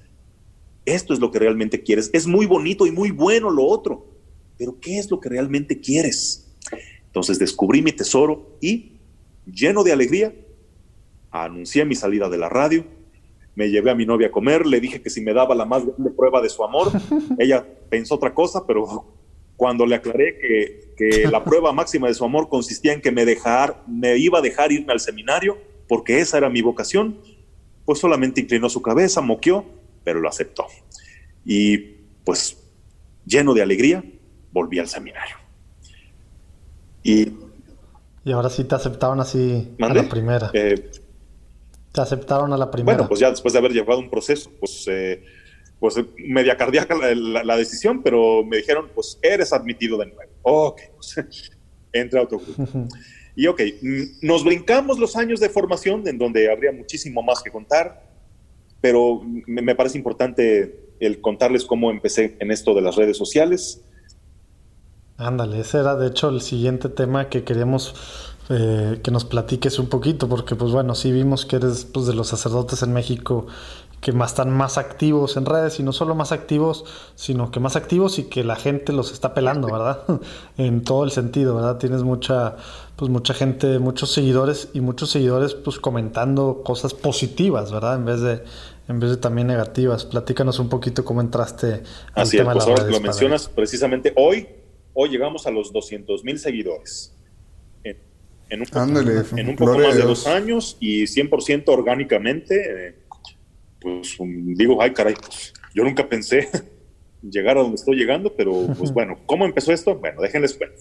Esto es lo que realmente quieres. Es muy bonito y muy bueno lo otro, pero ¿qué es lo que realmente quieres? Entonces descubrí mi tesoro y, lleno de alegría, anuncié mi salida de la radio me llevé a mi novia a comer, le dije que si me daba la más grande prueba de su amor, <laughs> ella pensó otra cosa, pero cuando le aclaré que, que la <laughs> prueba máxima de su amor consistía en que me, dejar, me iba a dejar irme al seminario, porque esa era mi vocación, pues solamente inclinó su cabeza, moqueó, pero lo aceptó. Y pues lleno de alegría, volví al seminario. Y, y ahora sí te aceptaron así a la primera. Eh, te aceptaron a la primera. Bueno, pues ya después de haber llevado un proceso, pues, eh, pues media cardíaca la, decisión, pero me dijeron, pues eres admitido de nuevo. Ok, pues <laughs> entra a otro grupo. y ok, nos brincamos los años de formación en donde habría muchísimo más que contar, pero me parece importante el contarles cómo empecé en esto de las redes sociales. Ándale, ese era de hecho el siguiente tema que queríamos eh, que nos platiques un poquito, porque pues bueno, sí vimos que eres pues, de los sacerdotes en México que más están más activos en redes y no solo más activos, sino que más activos y que la gente los está pelando, ¿verdad? <laughs> en todo el sentido, ¿verdad? Tienes mucha pues mucha gente, muchos seguidores y muchos seguidores pues comentando cosas positivas, ¿verdad? En vez de en vez de también negativas. Platícanos un poquito cómo entraste al Así tema es, pues ahora que lo mencionas precisamente hoy hoy llegamos a los 200 mil seguidores en un, en un poco más de dos años y 100% orgánicamente, eh, pues um, digo, ay caray, pues, yo nunca pensé <laughs> llegar a donde estoy llegando, pero pues bueno, ¿cómo empezó esto? Bueno, déjenles cuento.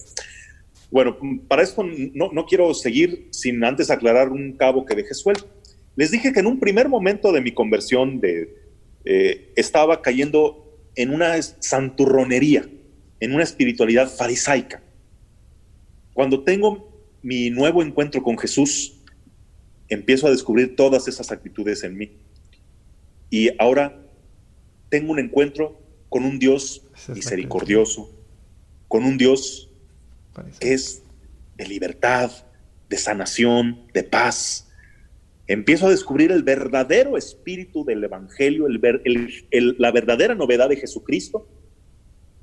Bueno, para esto no, no quiero seguir sin antes aclarar un cabo que dejé suelto. Les dije que en un primer momento de mi conversión de, eh, estaba cayendo en una santurronería, en una espiritualidad farisaica. Cuando tengo mi nuevo encuentro con Jesús, empiezo a descubrir todas esas actitudes en mí. Y ahora tengo un encuentro con un Dios misericordioso, con un Dios que es de libertad, de sanación, de paz. Empiezo a descubrir el verdadero espíritu del Evangelio, la verdadera novedad de Jesucristo.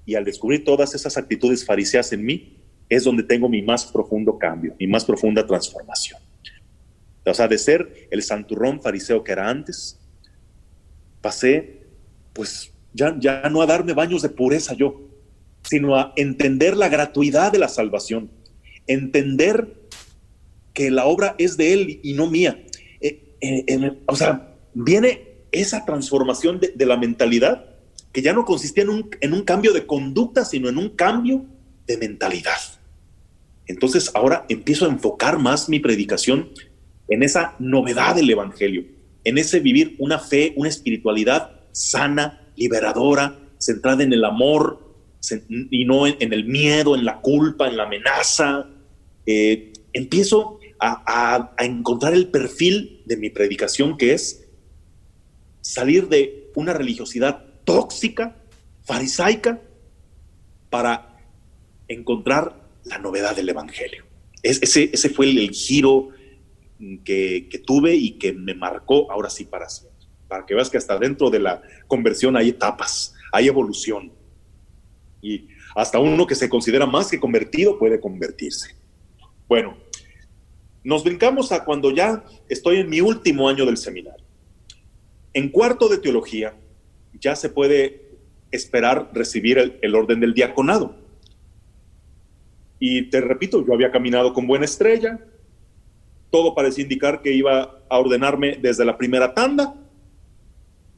Y al descubrir todas esas actitudes fariseas en mí, es donde tengo mi más profundo cambio, mi más profunda transformación. O sea, de ser el santurrón fariseo que era antes, pasé, pues, ya, ya no a darme baños de pureza yo, sino a entender la gratuidad de la salvación, entender que la obra es de Él y no mía. Eh, eh, o sea, viene esa transformación de, la mentalidad que ya no consistía en un cambio de conducta, sino en un cambio de mentalidad. Entonces ahora empiezo a enfocar más mi predicación en esa novedad del Evangelio, en ese vivir una fe, una espiritualidad sana, liberadora, centrada en el amor y no en, el miedo, en la culpa, en la amenaza. Eh, empiezo a, a encontrar el perfil de mi predicación que es salir de una religiosidad tóxica, farisaica, para encontrar la novedad del Evangelio. ese, ese fue el, giro que, tuve y que me marcó ahora sí para siempre. Para que veas que hasta dentro de la conversión hay etapas, hay evolución. Y hasta uno que se considera más que convertido puede convertirse. Bueno, nos brincamos a cuando ya estoy en mi último año del seminario. En cuarto de teología ya se puede esperar recibir el orden del diaconado. Y te repito, yo había caminado con buena estrella, todo parecía indicar que iba a ordenarme desde la primera tanda,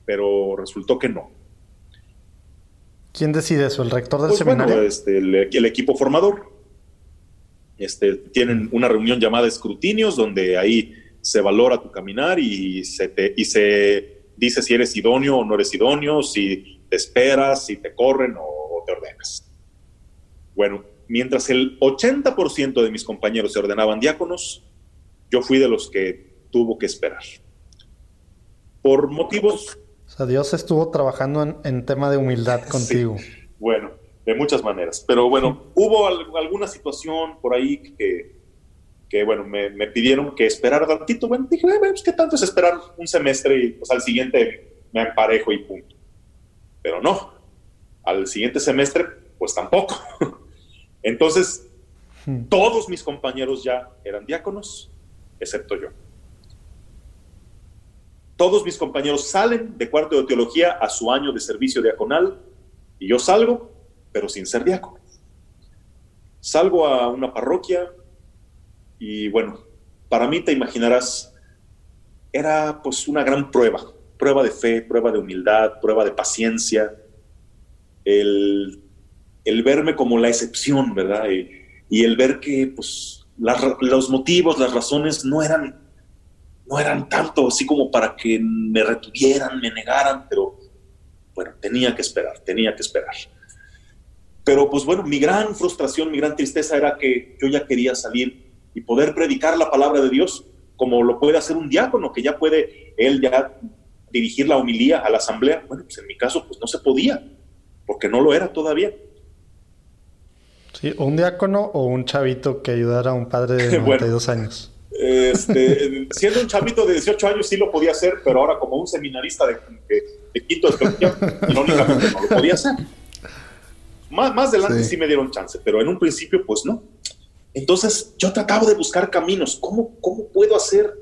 pero resultó que no. ¿Quién decide eso? ¿El rector del pues seminario? este, el, equipo formador. Este, tienen una reunión llamada escrutinios, donde ahí se valora tu caminar y se, te, y se dice si eres idóneo o no eres idóneo, si te esperas, si te corren o, o te ordenas. Bueno, mientras el 80% de mis compañeros se ordenaban diáconos, yo fui de los que tuvo que esperar. Por motivos... O sea, Dios estuvo trabajando en, tema de humildad <laughs> contigo. Bueno, de muchas maneras. Pero bueno, hubo alguna situación por ahí que, que bueno, me, pidieron que esperara tantito. Bueno, dije, pues, ¿qué tanto es esperar un semestre y pues al siguiente me emparejo y punto? Pero no, al siguiente semestre, pues tampoco. <laughs> Entonces, hmm. todos mis compañeros ya eran diáconos, excepto yo. Todos mis compañeros salen de cuarto de teología a su año de servicio diaconal y yo salgo, pero sin ser diácono. Salgo a una parroquia y bueno, para mí te imaginarás, era pues una gran prueba, prueba de fe, prueba de humildad, prueba de paciencia, el el verme como la excepción, ¿verdad? Y, el ver que pues, los motivos, las razones no eran, no eran tanto así como para que me retuvieran, me negaran, pero bueno, tenía que esperar, tenía que esperar. Pero pues bueno, mi gran frustración, mi gran tristeza era que yo ya quería salir y poder predicar la palabra de Dios como lo puede hacer un diácono, que ya puede él ya dirigir la homilía a la asamblea. Bueno, pues en mi caso pues no se podía, porque no lo era todavía. Sí, un diácono o un chavito que ayudara a un padre de <laughs> 92 años. Este, siendo un chavito de 18 años sí lo podía hacer, pero ahora como un seminarista de, de, quinto de <laughs> irónicamente no lo podía hacer. Más, más adelante sí. me dieron chance, pero en un principio pues no. Entonces yo trataba de buscar caminos. ¿Cómo, ¿Cómo puedo hacer?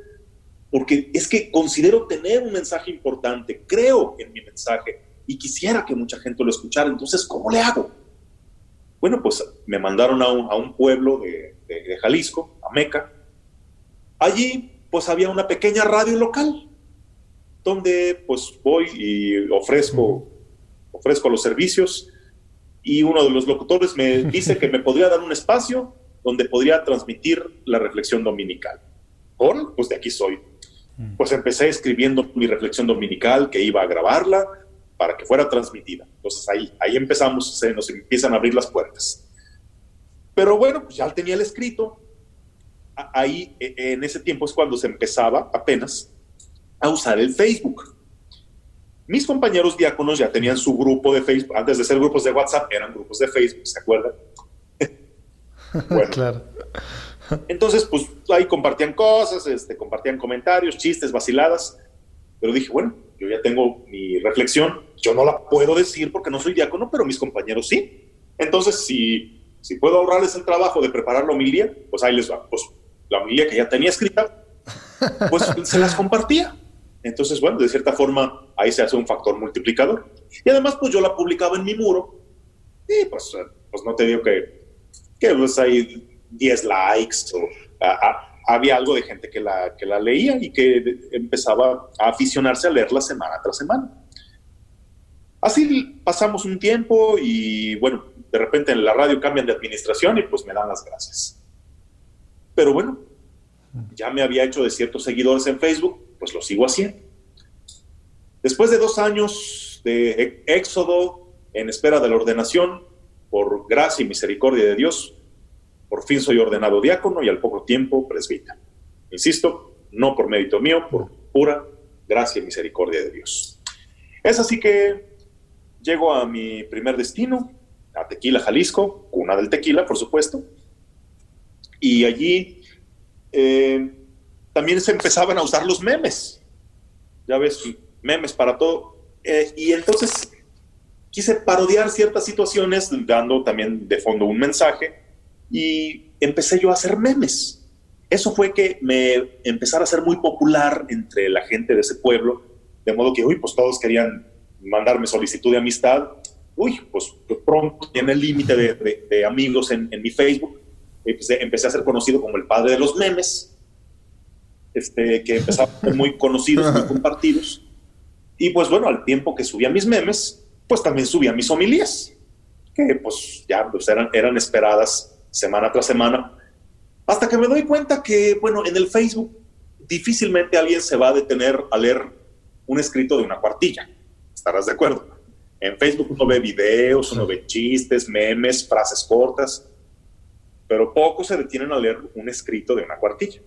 Porque es que considero tener un mensaje importante, creo en mi mensaje y quisiera que mucha gente lo escuchara. Entonces, ¿cómo le hago? Bueno, pues me mandaron a un, pueblo de, Jalisco, a Meca, allí pues había una pequeña radio local donde pues voy y ofrezco, ofrezco los servicios y uno de los locutores me <laughs> dice que me podría dar un espacio donde podría transmitir la reflexión dominical. Bueno, pues de aquí soy. Mm. Pues empecé escribiendo mi reflexión dominical, que iba a grabarla para que fuera transmitida. Entonces ahí, ahí empezamos, se nos empiezan a abrir las puertas. Pero bueno, pues ya tenía el escrito. Ahí, e, en ese tiempo es cuando se empezaba apenas a usar el Facebook. Mis compañeros diáconos ya tenían su grupo de Facebook. Antes de ser grupos de WhatsApp, eran grupos de Facebook, ¿se acuerdan? <laughs> bueno, claro. Entonces, pues ahí compartían cosas, este, compartían comentarios, chistes, vaciladas. Pero dije, bueno, yo ya tengo mi reflexión. Yo no la puedo decir porque no soy diácono, pero mis compañeros sí. Entonces, si, si puedo ahorrarles el trabajo de preparar la homilía, pues ahí les va. Pues la homilía que ya tenía escrita, pues <laughs> se las compartía. Entonces, bueno, de cierta forma, ahí se hace un factor multiplicador. Y además, pues yo la publicaba en mi muro. Y pues, pues no te digo que, que pues hay 10 likes o había algo de gente que la, que la leía y que empezaba a aficionarse a leerla semana tras semana. Así pasamos un tiempo y bueno, de repente en la radio cambian de administración y pues me dan las gracias. Pero bueno, ya me había hecho de ciertos seguidores en Facebook, pues lo sigo haciendo. Después de dos años de éxodo en espera de la ordenación, por gracia y misericordia de Dios, por fin soy ordenado diácono y al poco tiempo presbítero. Insisto, no por mérito mío, por pura gracia y misericordia de Dios. Es así que llego a mi primer destino, a Tequila, Jalisco, cuna del tequila, por supuesto, y allí eh, también se empezaban a usar los memes. Ya ves, memes para todo. Eh, y entonces quise parodiar ciertas situaciones, dando también de fondo un mensaje y empecé yo a hacer memes. Eso fue que me empezara a ser muy popular entre la gente de ese pueblo, de modo que, uy, pues todos querían mandarme solicitud de amistad. Uy, pues pronto tiene el límite de, amigos en, mi Facebook. Empecé, empecé, a ser conocido como el padre de los memes, este, que empezaba a ser muy conocidos, muy <laughs> compartidos. Y pues bueno, al tiempo que subía mis memes, pues también subía mis homilías, que pues ya pues, eran, eran esperadas semana tras semana, hasta que me doy cuenta que, bueno, en el Facebook difícilmente alguien se va a detener a leer un escrito de una cuartilla. ¿Estarás de acuerdo? En Facebook uno ve videos, uno ve chistes, memes, frases cortas, pero pocos se detienen a leer un escrito de una cuartilla.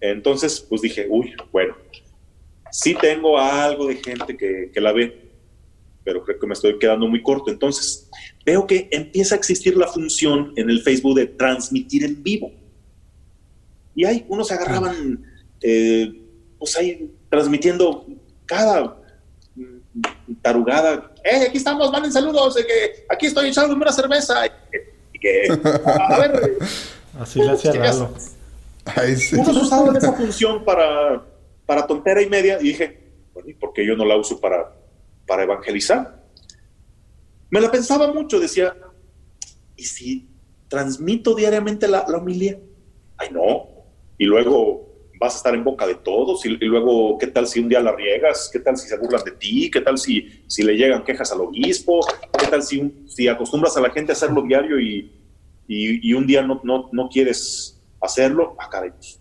Entonces, pues dije, uy, bueno, sí tengo algo de gente que, que la ve, pero creo que me estoy quedando muy corto. Entonces, veo que empieza a existir la función en el Facebook de transmitir en vivo. Y ahí unos se agarraban, eh, pues ahí transmitiendo cada tarugada. ¡Eh, aquí estamos! ¡Manden saludos! que aquí estoy echando una cerveza! Y que, a, ver. <laughs> Así le hacía Lalo. Unos usaban esa función para, para tontera y media y dije, bueno, ¿y por qué yo no la uso para, para evangelizar? Me la pensaba mucho, decía, ¿y si transmito diariamente la, la homilía? Ay, no. Y luego vas a estar en boca de todos y, luego, ¿qué tal si un día la riegas? ¿Qué tal si se burlan de ti? ¿Qué tal si, si le llegan quejas al obispo? ¿Qué tal si, si acostumbras a la gente a hacerlo diario y, y, un día no, no, no, quieres hacerlo? Ah, caray. Pues,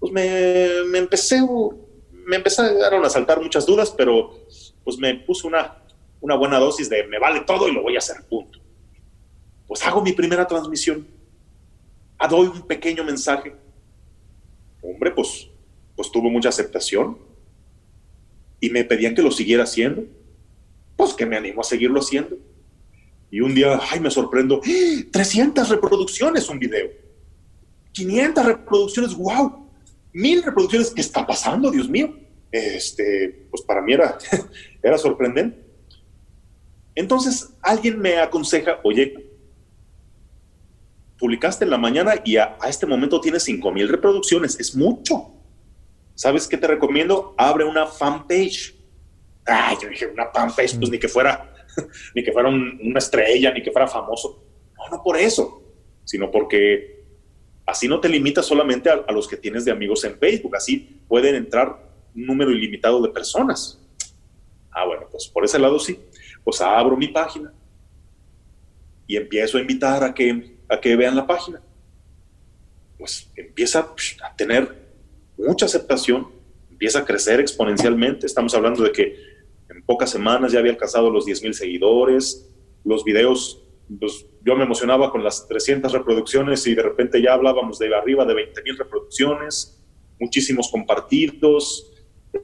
pues me, me, empecé, me empezaron a saltar muchas dudas, pero pues me puse una, una buena dosis de me vale todo y lo voy a hacer, punto. Pues hago mi primera transmisión, ah, doy un pequeño mensaje. Hombre, pues, pues tuvo mucha aceptación y me pedían que lo siguiera haciendo. Pues que me animo a seguirlo haciendo. Y un día, ay, me sorprendo, 300 reproducciones un video. 500 reproducciones, wow. Mil reproducciones, ¿qué está pasando, Dios mío? Este, pues para mí era, <laughs> era sorprendente. Entonces alguien me aconseja, oye, publicaste en la mañana y a, este momento tienes 5 mil reproducciones, es mucho. ¿Sabes qué te recomiendo? Abre una fanpage. Ah, yo dije, una fanpage, pues ni que fuera, <laughs> ni que fuera una estrella, ni que fuera famoso. No, no por eso, sino porque Así no te limitas solamente a, los que tienes de amigos en Facebook, así pueden entrar un número ilimitado de personas. Ah, bueno, pues por ese lado sí. Pues abro mi página y empiezo a invitar a que, a que vean la página. Pues empieza a tener mucha aceptación, empieza a crecer exponencialmente. Estamos hablando de que en pocas semanas ya había alcanzado los 10 mil seguidores, los videos pues, yo me emocionaba con las 300 reproducciones y de repente ya hablábamos de arriba de 20 mil reproducciones, muchísimos compartidos,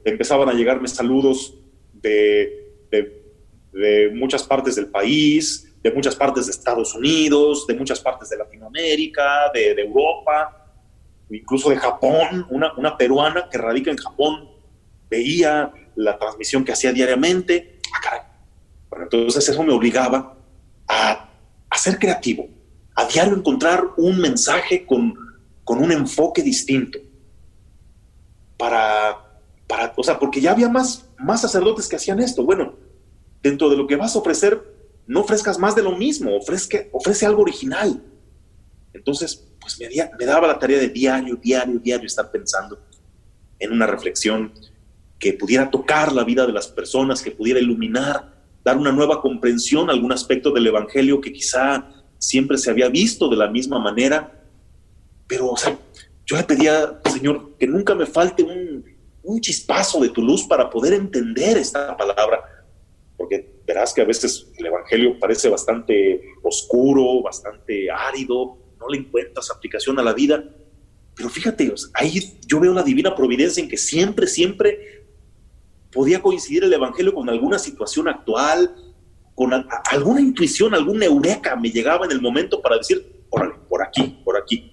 empezaban a llegarme saludos de, de, muchas partes del país, de muchas partes de Estados Unidos, de muchas partes de Latinoamérica, de, Europa, incluso de Japón, una, peruana que radica en Japón veía la transmisión que hacía diariamente. Ah, bueno, entonces eso me obligaba a a ser creativo, a diario encontrar un mensaje con, con un enfoque distinto. Para, para, o sea, porque ya había más, más sacerdotes que hacían esto. Bueno, dentro de lo que vas a ofrecer, no ofrezcas más de lo mismo, ofrezca, ofrece algo original. Entonces, pues me, daba la tarea de diario, diario, diario estar pensando en una reflexión que pudiera tocar la vida de las personas, que pudiera iluminar dar una nueva comprensión a algún aspecto del Evangelio que quizá siempre se había visto de la misma manera. Pero, o sea, yo le pedía, Señor, que nunca me falte un, un chispazo de tu luz para poder entender esta palabra, verás que a veces el Evangelio parece bastante oscuro, bastante árido, no le encuentras aplicación a la vida. Pero fíjate, ahí yo veo la divina providencia en que siempre, siempre podía coincidir el Evangelio con alguna situación actual, con alguna intuición, alguna eureka me llegaba en el momento para decir, órale, por aquí, por aquí.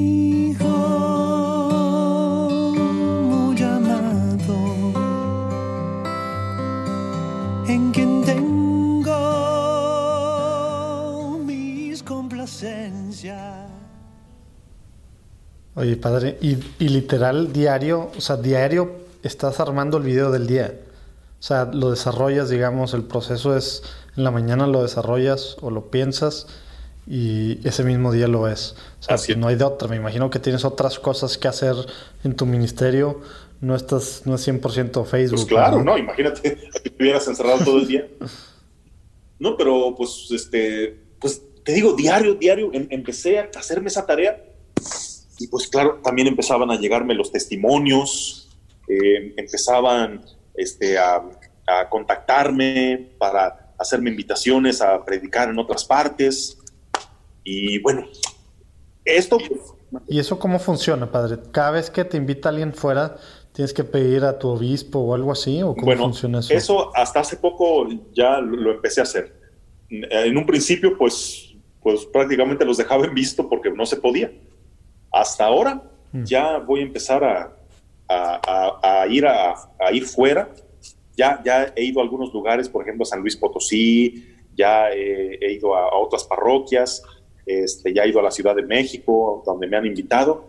Oye, padre, y, literal diario, o sea, diario estás armando el video del día. O sea, lo desarrollas, digamos, el proceso es en la mañana lo desarrollas o lo piensas y ese mismo día lo ves. O sea, no hay de otra. Me imagino que tienes otras cosas que hacer en tu ministerio. No estás, no es 100% Facebook. Pues claro, ¿no? Imagínate, que estuvieras encerrado todo el día. <laughs> No, pero pues, este, pues te digo, diario, diario, em, empecé a hacerme esa tarea y pues claro, también empezaban a llegarme los testimonios, eh, empezaban este, a, contactarme para hacerme invitaciones a predicar en otras partes. Y bueno, esto... Pues, ¿Y eso cómo funciona, padre? Cada vez que te invita alguien fuera, ¿tienes que pedir a tu obispo o algo así? ¿O cómo funciona eso? Eso hasta hace poco ya lo, empecé a hacer. En un principio, pues, pues prácticamente los dejaba en visto porque no se podía hasta ahora mm. ya voy a empezar a, ir a, ir fuera. Ya, ya he ido a algunos lugares, por ejemplo, San Luis Potosí, ya he, ido a, otras parroquias, este, ya he ido a la Ciudad de México, donde me han invitado,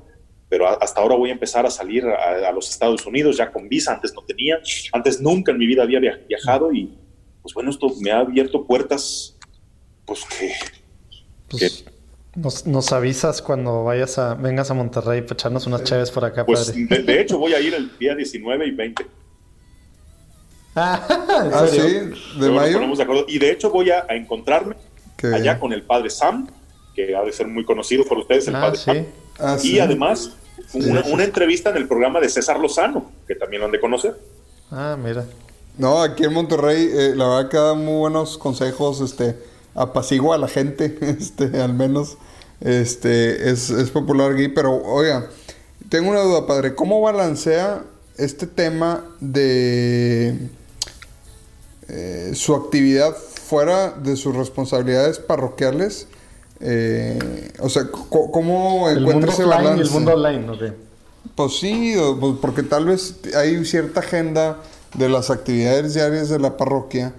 pero hasta ahora voy a empezar a salir a, los Estados Unidos ya con visa, antes no tenía, antes nunca en mi vida había viajado y pues bueno, esto me ha abierto puertas, pues que, pues, nos, avisas cuando vayas a vengas a Monterrey para echarnos unas chaves por acá, pues, De, hecho, voy a ir el día 19 y 20. <laughs> ah, ¿Ah sí, de mayo. Y de hecho voy a, encontrarme allá con el padre Sam, que ha de ser muy conocido por ustedes, el ah, padre Sam. Ah, y además, una, entrevista en el programa de César Lozano, que también lo han de conocer. Ah, mira. No, aquí en Monterrey, eh, la verdad que da muy buenos consejos, este apacigua a la gente, <laughs> este, al menos este, es, popular aquí. Pero, oiga, tengo una duda, padre. ¿Cómo balancea este tema de eh, su actividad fuera de sus responsabilidades parroquiales? Eh, o sea, ¿cómo encuentra ese balance? el mundo online, Pues sí, pues porque tal vez hay cierta agenda de las actividades diarias de la parroquia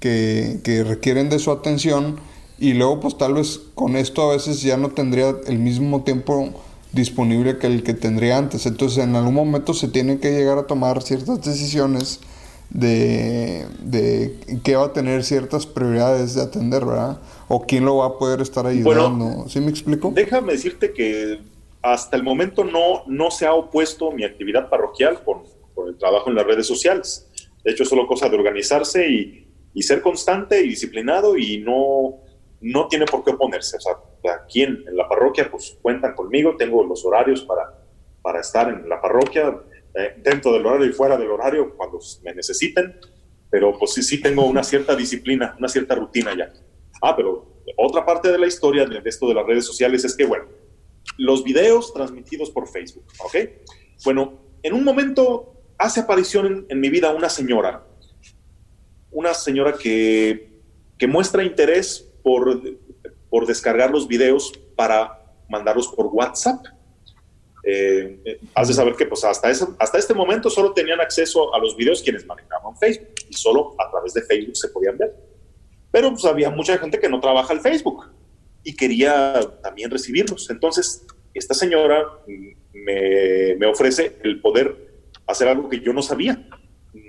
que, que requieren de su atención y luego pues tal vez con esto a veces ya no tendría el mismo tiempo disponible que el que tendría antes. Entonces en algún momento se tiene que llegar a tomar ciertas decisiones de, de qué va a tener ciertas prioridades de atender, ¿verdad? O quién lo va a poder estar ayudando. ¿Sí me explico? Déjame decirte que hasta el momento no, no se ha opuesto mi actividad parroquial con, con el trabajo en las redes sociales. De hecho, es solo cosa de organizarse y, y ser constante y disciplinado y no, no tiene por qué oponerse. O sea, aquí en, la parroquia, pues cuentan conmigo, tengo los horarios para, para estar en la parroquia, eh, dentro del horario y fuera del horario, cuando me necesiten, pero pues sí, sí tengo una cierta disciplina, una cierta rutina ya. Ah, pero otra parte de la historia de esto de las redes sociales es que, bueno, los videos transmitidos por Facebook, ¿ok? Bueno, en un momento hace aparición en, en mi vida una señora, una señora que, que muestra interés por, por descargar los videos para mandarlos por WhatsApp. Eh, eh, has de saber que pues hasta, hasta este momento solo tenían acceso a los videos quienes manejaban Facebook y solo a través de Facebook se podían ver. Pero pues había mucha gente que no trabaja el Facebook y quería también recibirlos. Entonces, esta señora me, me ofrece el poder hacer algo que yo no sabía,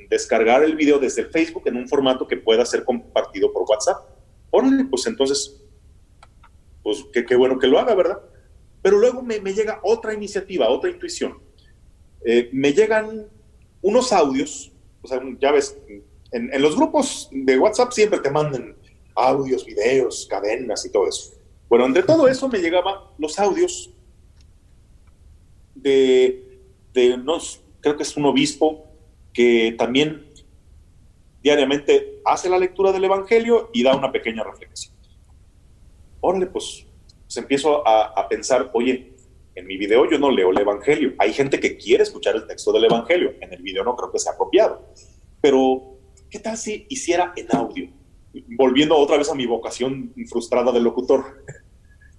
descargar el video desde el Facebook en un formato que pueda ser compartido por WhatsApp órale, pues entonces, pues qué, bueno que lo haga, ¿verdad? Pero luego me, llega otra iniciativa, otra intuición. Eh, me llegan unos audios, o sea, ya ves, en, los grupos de WhatsApp siempre te mandan audios, videos, cadenas y todo eso. Bueno, entre todo eso me llegaban los audios de, de creo que es un obispo que también diariamente hace la lectura del Evangelio y da una pequeña reflexión. Órale, pues, pues empiezo a, pensar, oye, en mi video yo no leo el Evangelio. Hay gente que quiere escuchar el texto del Evangelio. En el video no creo que sea apropiado. Pero, ¿qué tal si hiciera en audio? Volviendo otra vez a mi vocación frustrada de locutor. <laughs>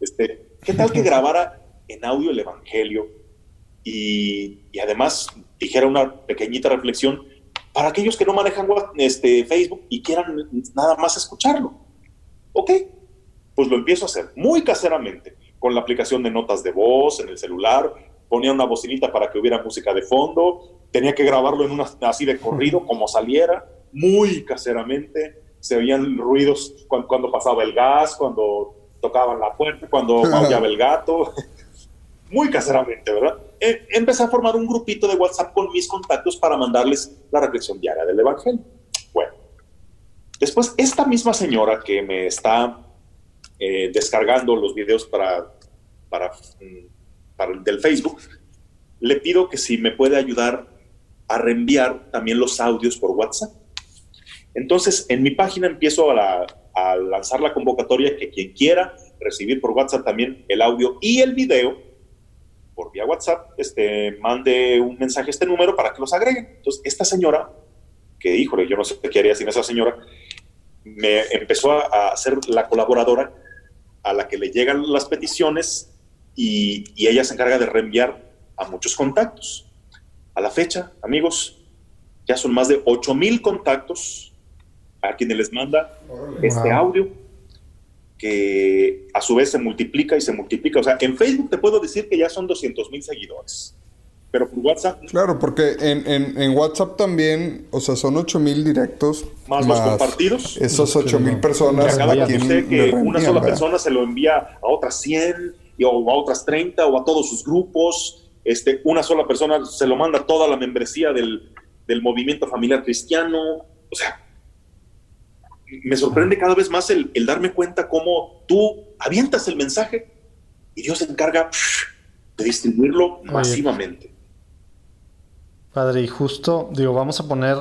Este, ¿Qué tal que grabara en audio el Evangelio y, y además dijera una pequeñita reflexión para aquellos que no manejan este, Facebook y quieran nada más escucharlo. Ok, pues lo empiezo a hacer muy caseramente, con la aplicación de notas de voz en el celular, ponía una bocinita para que hubiera música de fondo, tenía que grabarlo en una así de corrido, como saliera, muy caseramente, se oían ruidos cuando, cuando pasaba el gas, cuando tocaban la puerta, cuando <laughs> maullaba el gato, muy caseramente, ¿verdad? Eh, empecé a formar un grupito de WhatsApp con mis contactos para mandarles la reflexión diaria del Evangelio. Bueno, después esta misma señora que me está eh, descargando los videos para, para, mm, para del Facebook, le pido que si me puede ayudar a reenviar también los audios por WhatsApp. Entonces, en mi página empiezo a, a lanzar la convocatoria que quien quiera recibir por WhatsApp también el audio y el video por vía WhatsApp, este, mande un mensaje a este número para que los agreguen. Entonces, esta señora, que híjole, yo no sé qué haría sin esa señora, me empezó a, ser la colaboradora a la que le llegan las peticiones y, y ella se encarga de reenviar a muchos contactos. A la fecha, amigos, ya son más de 8 mil contactos a quienes les manda este audio que a su vez se multiplica y se multiplica. O sea, en Facebook te puedo decir que ya son 200 mil seguidores. Pero por WhatsApp. Claro, porque en, en, WhatsApp también, o sea, son 8 mil directos. Más, los compartidos. Esos 8 mil personas. cada que una sola persona se lo envía a otras 100 o a otras 30 o a todos sus grupos. Este, una sola persona se lo manda toda la membresía del, del movimiento familiar cristiano. O sea, me sorprende cada vez más el, darme cuenta cómo tú avientas el mensaje y Dios se encarga de distribuirlo masivamente. Padre, y justo, digo, vamos a poner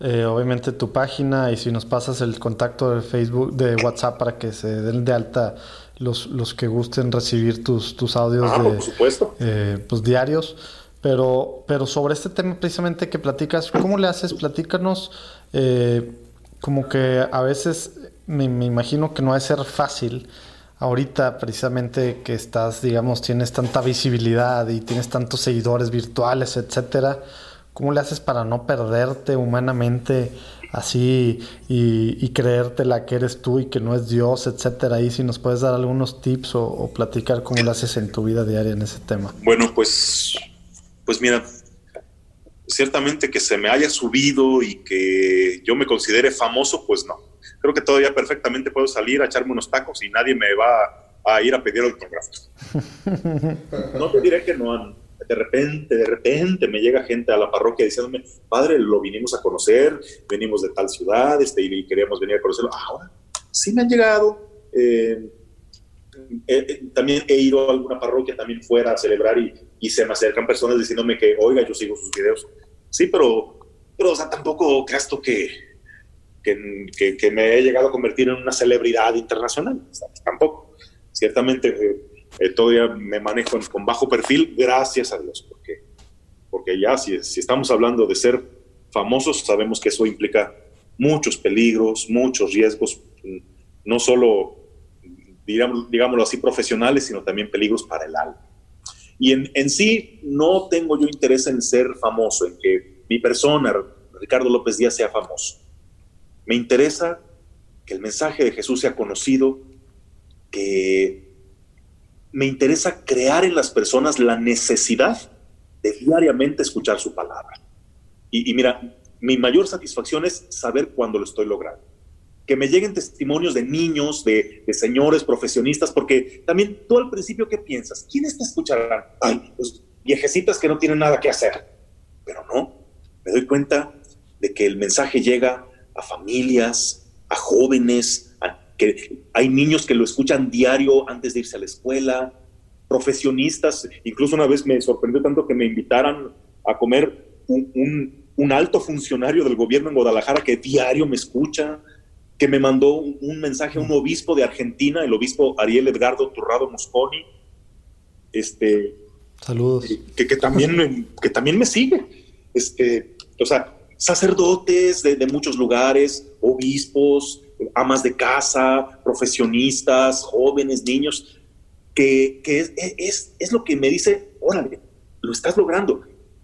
eh, obviamente tu página y si nos pasas el contacto de Facebook, de WhatsApp para que se den de alta los, los que gusten recibir tus, tus audios ah, de, supuesto. Eh, pues, diarios. Pero, pero sobre este tema precisamente que platicas, ¿cómo le haces? Platícanos. Eh, como que a veces me, imagino que no va a ser fácil ahorita precisamente que estás, digamos, tienes tanta visibilidad y tienes tantos seguidores virtuales, etcétera. ¿Cómo le haces para no perderte humanamente así y, y, creértela que eres tú y que no es Dios, etcétera. Ahí si nos puedes dar algunos tips o, platicar cómo lo haces en tu vida diaria en ese tema. Bueno, pues, pues mira, ciertamente que se me haya subido y que yo me considere famoso, pues no. Creo que todavía perfectamente puedo salir a echarme unos tacos y nadie me va a ir a pedir autógrafos. <laughs> no te diré que no, de repente, de repente me llega gente a la parroquia diciéndome, padre, lo vinimos a conocer, venimos de tal ciudad este, y queríamos venir a conocerlo. Ahora, sí me han llegado. Eh, eh, eh, también he ido a alguna parroquia también fuera a celebrar y, y, se me acercan personas diciéndome que, oiga, yo sigo sus videos. Sí, pero, pero o sea, tampoco creas que, que, que, me he llegado a convertir en una celebridad internacional. tampoco. Ciertamente eh, todavía me manejo con bajo perfil, gracias a Dios, porque, porque ya si, si estamos hablando de ser famosos, sabemos que eso implica muchos peligros, muchos riesgos, no solo, digamos, digámoslo así, profesionales, sino también peligros para el alma. Y en, en, sí no tengo yo interés en ser famoso, en que mi persona, Ricardo López Díaz, sea famoso. Me interesa que el mensaje de Jesús sea conocido, que me interesa crear en las personas la necesidad de diariamente escuchar su palabra. Y, mira, mi mayor satisfacción es saber cuándo lo estoy logrando. Que me lleguen testimonios de niños, de, señores profesionistas, porque también tú al principio, ¿qué piensas? ¿Quiénes te escucharán? Ay, pues viejecitas que no tienen nada que hacer. Pero no, me doy cuenta de que el mensaje llega a familias, a jóvenes, que hay niños que lo escuchan diario antes de irse a la escuela, profesionistas, incluso una vez me sorprendió tanto que me invitaran a comer un, alto funcionario del gobierno en Guadalajara que diario me escucha, que me mandó un, mensaje a un obispo de Argentina, el obispo Ariel Edgardo Turrado Mosconi, este, Saludos. Que, que, también, que también me sigue. Este, o sea, sacerdotes de, de muchos lugares, obispos, amas de casa, profesionistas, jóvenes, niños, que, es, es, lo que me dice, órale, lo estás logrando.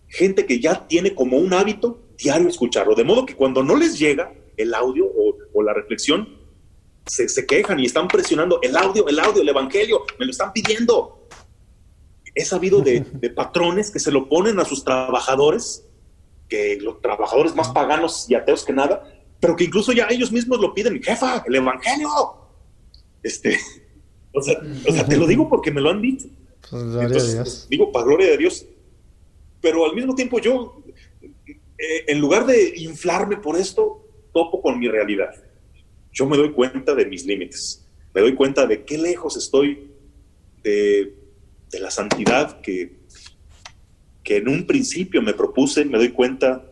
Gente que ya tiene como un hábito diario escucharlo, de modo que cuando no les llega el audio o, la reflexión, se, se, quejan y están presionando el audio, el audio, el evangelio, me lo están pidiendo. He sabido de, <laughs> de patrones que se lo ponen a sus trabajadores, que los trabajadores más paganos y ateos que nada, pero que incluso ya ellos mismos lo piden, jefa, el evangelio. Este, <laughs> o sea, te lo digo porque me lo han dicho. Pues, digo, para gloria de Dios. Pero al mismo tiempo yo, eh, en lugar de inflarme por esto, topo con mi realidad. Yo me doy cuenta de mis límites. Me doy cuenta de qué lejos estoy de, de la santidad que, que en un principio me propuse. Me doy cuenta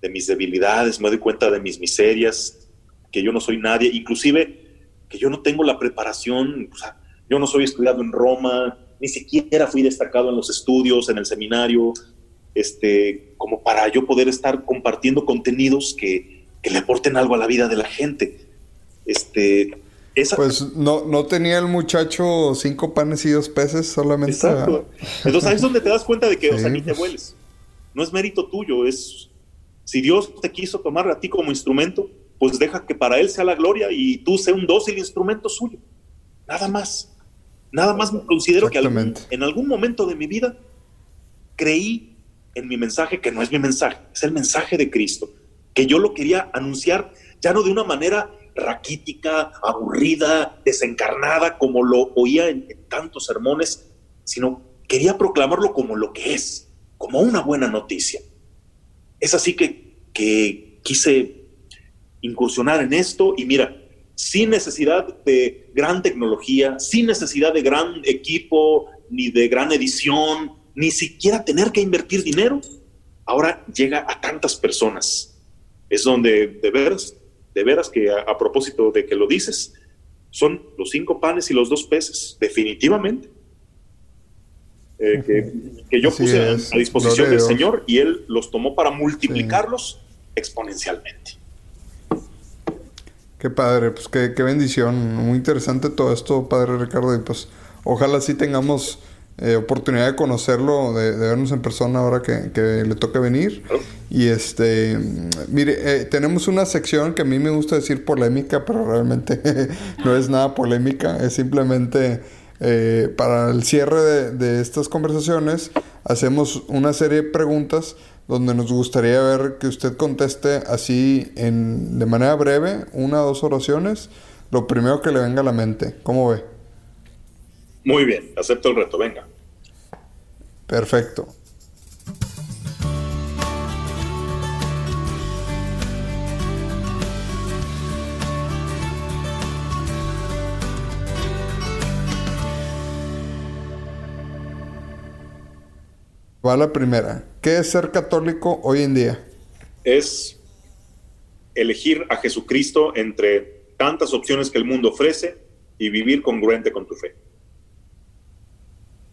de mis debilidades, me doy cuenta de mis miserias, que yo no soy nadie, inclusive que yo no tengo la preparación, o sea, yo no soy estudiado en Roma, ni siquiera fui destacado en los estudios, en el seminario, este, como para yo poder estar compartiendo contenidos que, que le aporten algo a la vida de la gente. Este, esa... Pues no, no tenía el muchacho cinco panes y dos peces, solamente. Exacto. Entonces ahí es donde te das cuenta de que, o sea, ni te hueles. No es mérito tuyo, es si Dios te quiso tomar a ti como instrumento, pues deja que para Él sea la gloria y tú sea un dócil instrumento suyo. Nada más. Nada más me considero que en algún momento de mi vida creí en mi mensaje que no es mi mensaje, es el mensaje de Cristo, que yo lo quería anunciar ya no de una manera raquítica, aburrida, desencarnada, como lo oía en tantos sermones, sino quería proclamarlo como lo que es, como una buena noticia. Es así que, que quise incursionar en esto y mira, sin necesidad de gran tecnología, sin necesidad de gran equipo, ni de gran edición, ni siquiera tener que invertir dinero, ahora llega a tantas personas. Es donde de veras, de veras que a, propósito de que lo dices, son los cinco panes y los dos peces, definitivamente. Eh, que, yo puse a disposición del Señor y Él los tomó para multiplicarlos exponencialmente. Qué padre, pues qué, bendición. Muy interesante todo esto, Padre Ricardo. Y pues ojalá sí tengamos eh, oportunidad de conocerlo, de, vernos en persona ahora que, le toca venir. Y este, mire, eh, tenemos una sección que a mí me gusta decir polémica, pero realmente <laughs> no es nada polémica, es simplemente eh, para el cierre de, de, estas conversaciones, hacemos una serie de preguntas donde nos gustaría ver que usted conteste así en, de manera breve, una o dos oraciones, lo primero que le venga a la mente. ¿Cómo ve? Muy bien, acepto el reto, venga. Perfecto. Va la primera. ¿Qué es ser católico hoy en día? Es elegir a Jesucristo entre tantas opciones que el mundo ofrece y vivir congruente con tu fe.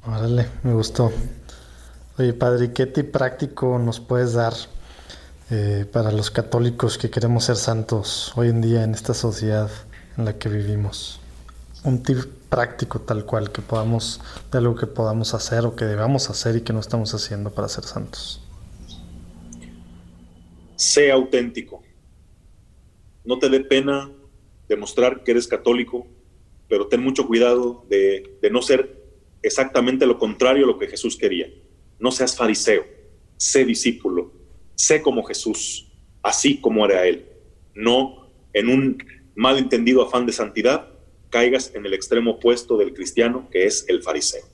Órale, me gustó. Oye, padre, ¿qué tip práctico nos puedes dar eh, para los católicos que queremos ser santos hoy en día en esta sociedad en la que vivimos? Un tip práctico tal cual que podamos, de algo que podamos hacer o que debamos hacer y que no estamos haciendo para ser santos. Sé auténtico. No te dé pena demostrar que eres católico, pero ten mucho cuidado de, de no ser exactamente lo contrario a lo que Jesús quería. No seas fariseo, sé discípulo, sé como Jesús, así como era Él. No en un malentendido afán de santidad caigas en el extremo opuesto del cristiano, que es el fariseo.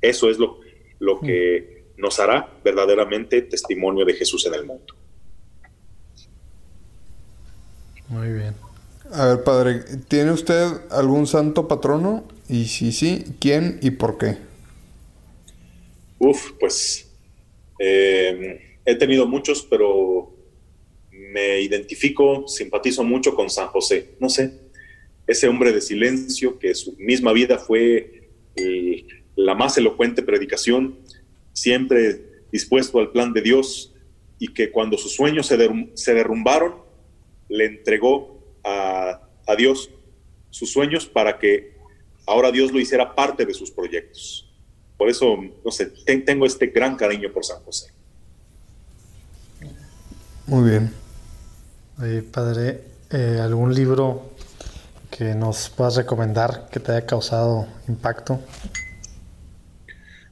Eso es lo, lo que nos hará verdaderamente testimonio de Jesús en el mundo. Muy bien. A ver, padre, ¿tiene usted algún santo patrono? Y si sí, ¿quién y por qué? Uf, pues eh, he tenido muchos, pero me identifico, simpatizo mucho con San José. No sé, ese hombre de silencio que su misma vida fue la más elocuente predicación, siempre dispuesto al plan de Dios y que cuando sus sueños se, derrumbaron, le entregó a, a Dios sus sueños para que ahora Dios lo hiciera parte de sus proyectos. Por eso, no sé, tengo este gran cariño por San José. Muy bien. Oye, padre, eh, ¿algún libro que nos puedas recomendar que te haya causado impacto?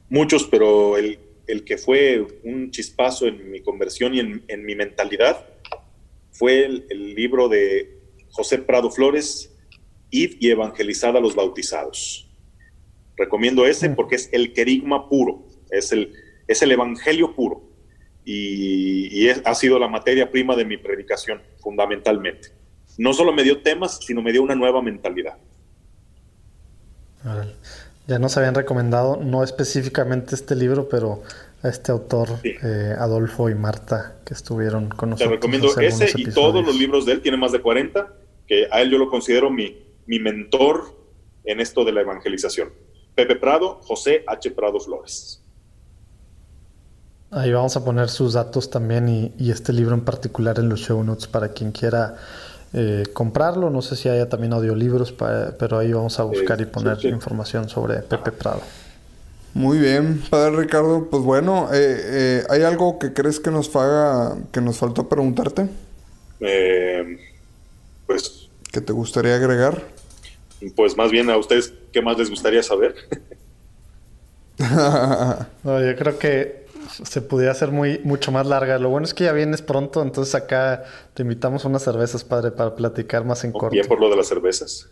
Muchos, pero el, que fue un chispazo en mi conversión y en, mi mentalidad fue el, el libro de José Prado Flores, id y evangelizad a los bautizados. Recomiendo ese mm. porque es el querigma puro, es el, es el evangelio puro y, ha sido la materia prima de mi predicación, fundamentalmente. No solo me dio temas, sino me dio una nueva mentalidad. Ya nos habían recomendado, no específicamente este libro, pero a este autor, eh, Adolfo y Marta, que estuvieron con nosotros. Te recomiendo ese y todos los libros de él, tiene más de 40, que a él yo lo considero mi, mi mentor en esto de la evangelización. Pepe Prado, José H. Prado Flores. Ahí vamos a poner sus datos también y, este libro en particular en los show notes para quien quiera eh, comprarlo. No sé si haya también audiolibros, pero ahí vamos a buscar y poner información sobre Pepe Prado. Muy bien, Padre Ricardo. Pues bueno, eh, eh, ¿hay algo que crees que nos faga, que nos faltó preguntarte? pues. ¿Que te gustaría agregar? Pues más bien a ustedes, ¿qué más les gustaría saber? <laughs> no, yo creo que se pudiera hacer muy, mucho más larga. Lo bueno es que ya vienes pronto, entonces acá te invitamos unas cervezas, padre, para platicar más en corto. Bien por lo de las cervezas.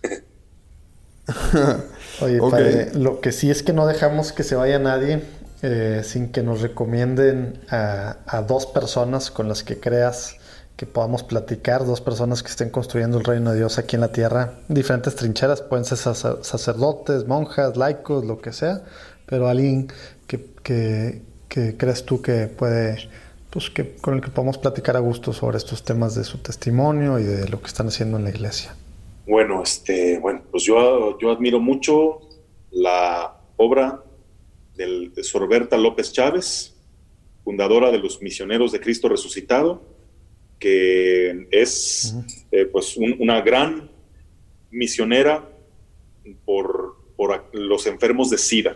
<laughs> Oye, padre, lo que sí es que no dejamos que se vaya nadie eh, sin que nos recomienden a, a dos personas con las que creas que podamos platicar, dos personas que estén construyendo el reino de Dios aquí en la tierra, diferentes trincheras, pueden ser sacerdotes, monjas, laicos, lo que sea, pero alguien que, crees tú que puede, pues que con el que podamos platicar a gusto sobre estos temas de su testimonio y de lo que están haciendo en la iglesia. Bueno, este, bueno, pues yo, yo admiro mucho la obra del, de Sorberta López Chávez, fundadora de los Misioneros de Cristo Resucitado, que es eh, pues una gran misionera por, por, los enfermos de SIDA.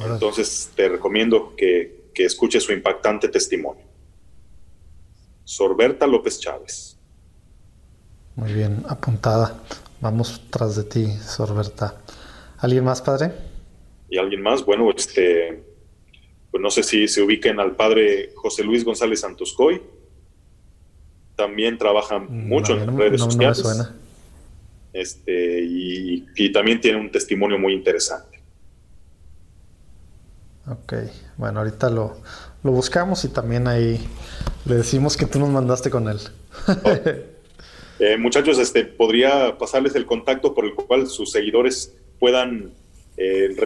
Entonces te recomiendo que, que escuches su impactante testimonio. Sorberta López Chávez. Muy bien, apuntada. Vamos tras de ti, Sorberta. ¿Alguien más, padre? ¿Y alguien más? Bueno, este, pues no sé si se ubiquen al padre José Luis González Santoscoy. También trabaja mm, mucho en redes sociales. No me suena. Este, y, y, también tiene un testimonio muy interesante. Ok, bueno, ahorita lo, lo buscamos y también ahí le decimos que tú nos mandaste con él. <laughs> Eh, muchachos, este, podría pasarles el contacto por el cual sus seguidores puedan eh,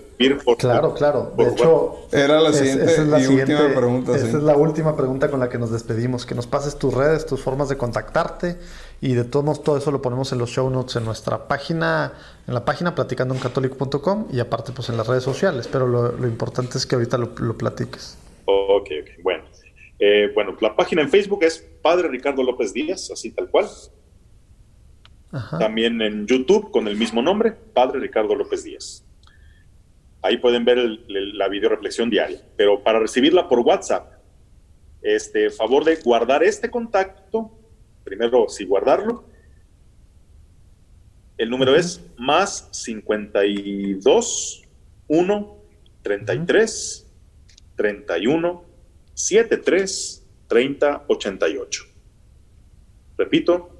por Claro, claro. de hecho, era la siguiente y última pregunta. Esa es la última pregunta con la que nos despedimos. Que nos pases tus redes, tus formas de contactarte y de todos todo eso lo ponemos en los show notes en nuestra página, en la página platicandoencatólico.com y aparte pues en las redes sociales. Pero lo, importante es que ahorita lo, lo platiques. Ok, ok, bueno. Eh, bueno, la página en Facebook es Padre Ricardo López Díaz, así tal cual. También en YouTube con el mismo nombre, Padre Ricardo López Díaz. Ahí pueden ver la video reflexión diaria. Pero para recibirla por WhatsApp, este favor de guardar este contacto, primero sí guardarlo. El número es más 52 1 33 31 73 30 88. Repito,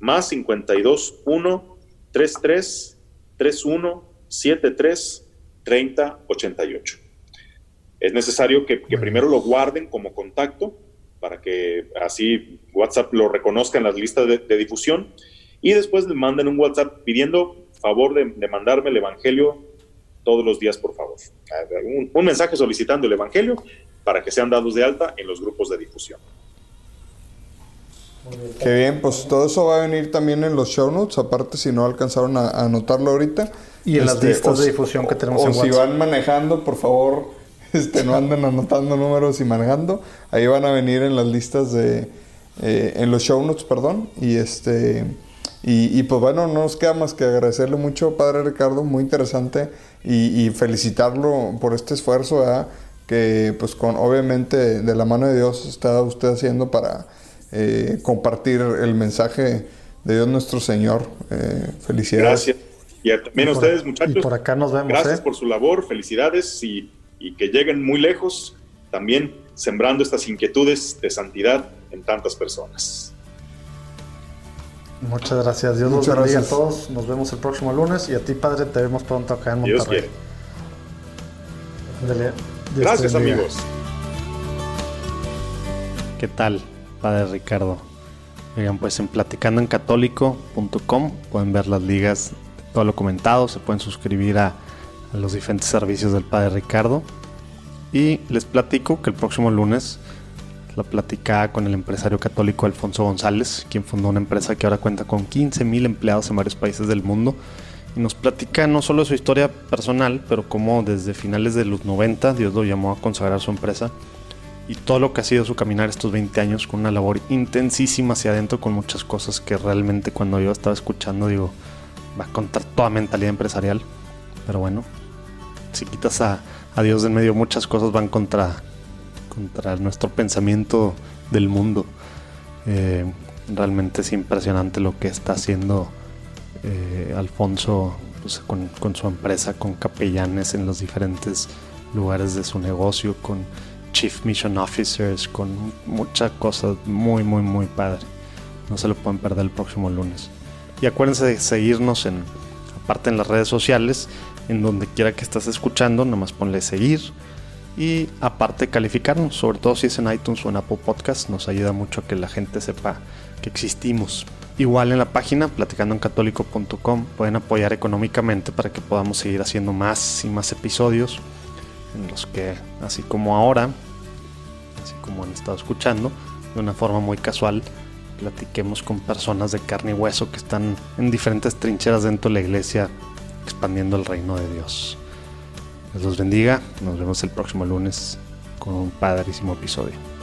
más 52 1 33 31 73 30 88. Es necesario que, primero lo guarden como contacto para que así WhatsApp lo reconozca en las listas de, difusión y después le manden un WhatsApp pidiendo favor de, mandarme el Evangelio todos los días, por favor. Un, un mensaje solicitando el Evangelio para que sean dados de alta en los grupos de difusión. Qué bien, pues todo eso va a venir también en los show notes, aparte si no alcanzaron a, anotarlo ahorita. Y en las este, listas de difusión que tenemos o si van manejando, por favor, <laughs> este, no anden anotando números y manejando. Ahí van a venir en las listas de... Eh, en los show notes, perdón. Y este... Y, pues bueno, no nos queda más que agradecerle mucho, Padre Ricardo, muy interesante, y, felicitarlo por este esfuerzo, que pues con obviamente de la mano de Dios está usted haciendo para eh, compartir el mensaje de Dios nuestro Señor. Eh, felicidades. Gracias. Y también a ustedes, muchachos. por acá nos vemos. Gracias ¿eh? por su labor, felicidades y, que lleguen muy lejos, también sembrando estas inquietudes de santidad en tantas personas. Muchas gracias. Dios los bendiga a todos. Nos vemos el próximo lunes y a ti, Padre, te vemos pronto acá en Monterrey. Dios gracias, amigos. ¿Qué tal? Padre Ricardo. Oigan, pues en platicandoencatólico.com pueden ver las ligas todo lo comentado, se pueden suscribir a, los diferentes servicios del Padre Ricardo. Y les platico que el próximo lunes la platicada con el empresario católico Alfonso González, quien fundó una empresa que ahora cuenta con 15.000 empleados en varios países del mundo. Y nos platica no solo su historia personal, pero cómo desde finales de los 90 Dios lo llamó a consagrar su empresa y todo lo que ha sido su caminar estos 20 años con una labor intensísima hacia adentro con muchas cosas que realmente cuando yo estaba escuchando digo, va a contar toda mentalidad empresarial. Pero bueno, si quitas a, a Dios de en medio muchas cosas van contra, contra nuestro pensamiento del mundo. Eh, realmente es impresionante lo que está haciendo eh, Alfonso pues, con, con su empresa, con capellanes en los diferentes lugares de su negocio, con Chief Mission Officers, con muchas cosas muy, muy, muy padre. No se lo pueden perder el próximo lunes. Y acuérdense de seguirnos en, aparte en las redes sociales, en donde quiera que estés escuchando, nomás ponle seguir. Y aparte calificarnos, sobre todo si es en iTunes o en Apple Podcast, nos ayuda mucho a que la gente sepa que existimos. Igual en la página platicandoencatólico.com pueden apoyar económicamente para que podamos seguir haciendo más y más episodios en los que, así como ahora, así como han estado escuchando, de una forma muy casual, platiquemos con personas de carne y hueso que están en diferentes trincheras dentro de la iglesia expandiendo el reino de Dios. Dios los bendiga, nos vemos el próximo lunes con un padrísimo episodio.